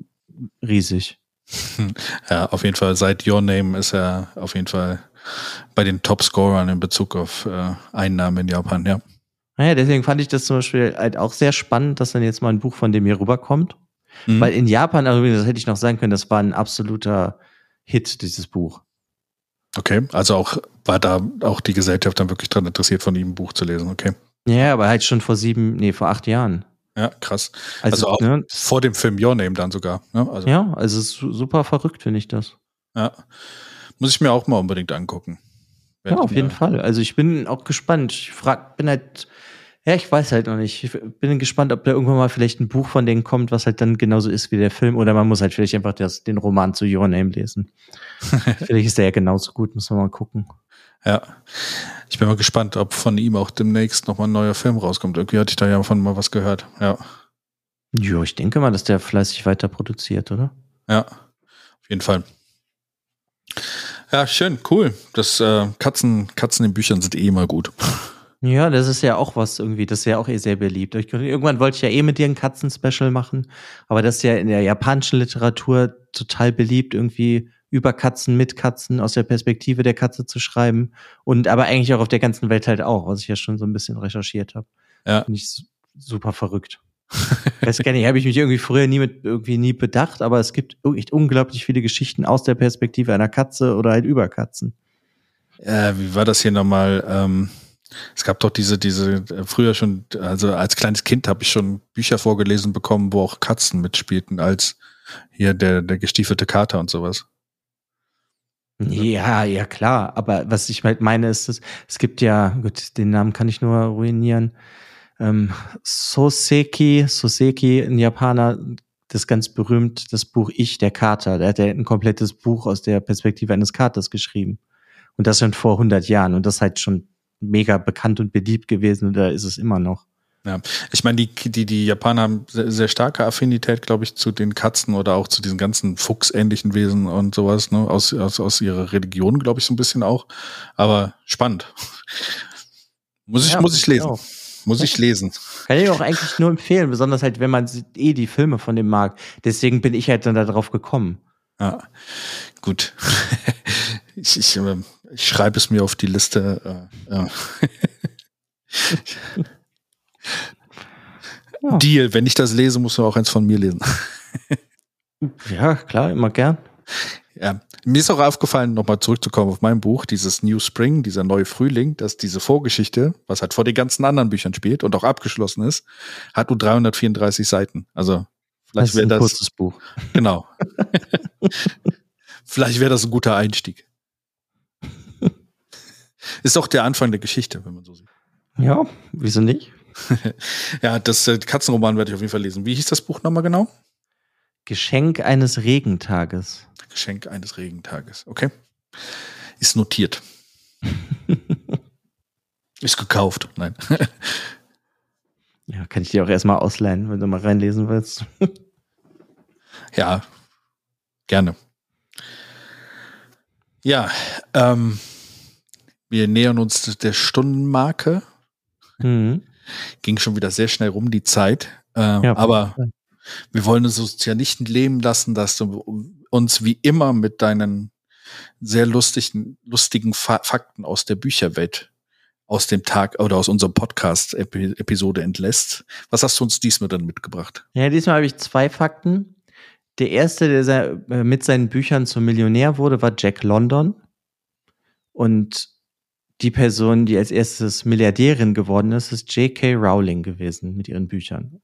riesig. Ja, auf jeden Fall, seit Your Name ist er auf jeden Fall bei den Top-Scorern in Bezug auf äh, Einnahmen in Japan, ja. Naja, deswegen fand ich das zum Beispiel halt auch sehr spannend, dass dann jetzt mal ein Buch von dem hier rüberkommt. Mhm. Weil in Japan, also das hätte ich noch sagen können, das war ein absoluter Hit, dieses Buch. Okay, also auch war da auch die Gesellschaft dann wirklich dran interessiert, von ihm ein Buch zu lesen. Okay. Ja, aber halt schon vor sieben, nee, vor acht Jahren. Ja, krass. Also, Also auch ne, vor dem Film Your Name dann sogar. Ne? Also, ja. ja, also su- super verrückt finde ich das. Muss ich mir auch mal unbedingt angucken. Ja, auf jeden Fall. Also ich bin auch gespannt. Ich frag, bin halt, ja, ich weiß halt noch nicht. Ich bin gespannt, ob da irgendwann mal vielleicht ein Buch von denen kommt, was halt dann genauso ist wie der Film. Oder man muss halt vielleicht einfach das, den Roman zu Your Name lesen. vielleicht ist der ja genauso gut, müssen wir mal gucken. Ja. Ich bin mal gespannt, ob von ihm auch demnächst nochmal ein neuer Film rauskommt. Irgendwie hatte ich da ja von mal was gehört. Ja. Jo, ich denke mal, dass der fleißig weiter produziert, oder? Ja. Auf jeden Fall. Ja, schön, cool. Das äh, Katzen, Katzen in Büchern sind eh immer gut. Ja, das ist ja auch was irgendwie, das ist ja auch eh sehr beliebt. Ich, irgendwann wollte ich ja eh mit dir ein Katzen-Special machen, aber das ist ja in der japanischen Literatur total beliebt, irgendwie über Katzen, mit Katzen, aus der Perspektive der Katze zu schreiben und aber eigentlich auch auf der ganzen Welt halt auch, was ich ja schon so ein bisschen recherchiert habe. Ja. Finde ich su- super verrückt. Weiß gar nicht, habe ich mich irgendwie früher nie mit irgendwie nie bedacht, aber es gibt echt unglaublich viele Geschichten aus der Perspektive einer Katze oder halt über Katzen. Äh, wie war das hier nochmal? Ähm, es gab doch diese, diese, äh, früher schon, also als kleines Kind habe ich schon Bücher vorgelesen bekommen, wo auch Katzen mitspielten, als hier der, der gestiefelte Kater und sowas. Ja, ja, klar. Aber was ich halt meine, ist, es, es gibt ja, gut, den Namen kann ich nur ruinieren. Ähm, Soseki, Soseki, ein Japaner, das ganz berühmt, das Buch Ich, der Kater. Der hat ja ein komplettes Buch aus der Perspektive eines Katers geschrieben. Und das schon vor 100 Jahren. Und das ist halt schon mega bekannt und beliebt gewesen. Und da ist es immer noch. Ja, ich meine, die, die, die Japaner haben sehr, sehr starke Affinität, glaube ich, zu den Katzen oder auch zu diesen ganzen fuchsähnlichen Wesen und sowas, ne, aus, aus, aus ihrer Religion, glaube ich, so ein bisschen auch. Aber spannend. Muss ich, Ja, muss ich lesen. auch. Muss ich lesen. Kann ich auch eigentlich nur empfehlen, besonders halt, wenn man eh die Filme von dem mag. Deswegen bin ich halt dann da drauf gekommen. Ja, gut. Ich, ich, äh, ich schreibe es mir auf die Liste. Äh, ja. Ja. Deal, wenn ich das lese, musst du auch eins von mir lesen. Ja, klar, immer gern. Ja. Mir ist auch aufgefallen, nochmal zurückzukommen auf mein Buch, dieses New Spring, dieser neue Frühling, dass diese Vorgeschichte, was halt vor den ganzen anderen Büchern spielt und auch abgeschlossen ist, hat nur 334 Seiten. Also vielleicht wäre ein das, kurzes Buch. genau. vielleicht wäre das ein guter Einstieg. Ist auch der Anfang der Geschichte, wenn man so sieht. Ja, wieso nicht? Ja, das äh, Katzenroman werde ich auf jeden Fall lesen. Wie hieß das Buch nochmal genau? Geschenk eines Regentages. Geschenk eines Regentages. Okay. Ist notiert. Ist gekauft. Nein. Ja, kann ich dir auch erstmal ausleihen, wenn du mal reinlesen willst. ja, gerne. Ja, ähm, wir nähern uns der Stundenmarke. Mhm. Ging schon wieder sehr schnell rum, die Zeit. Äh, ja, aber wir wollen uns ja nicht leben lassen, dass du uns wie immer mit deinen sehr lustigen, lustigen Fa Fakten aus der Bücherwelt aus dem Tag oder aus unserem Podcast-Episode entlässt. Was hast du uns diesmal dann mitgebracht? Ja, diesmal habe ich zwei Fakten. Der erste, der äh, mit seinen Büchern zum Millionär wurde, war Jack London. Und die Person, die als erstes Milliardärin geworden ist, ist J.K. Rowling gewesen mit ihren Büchern.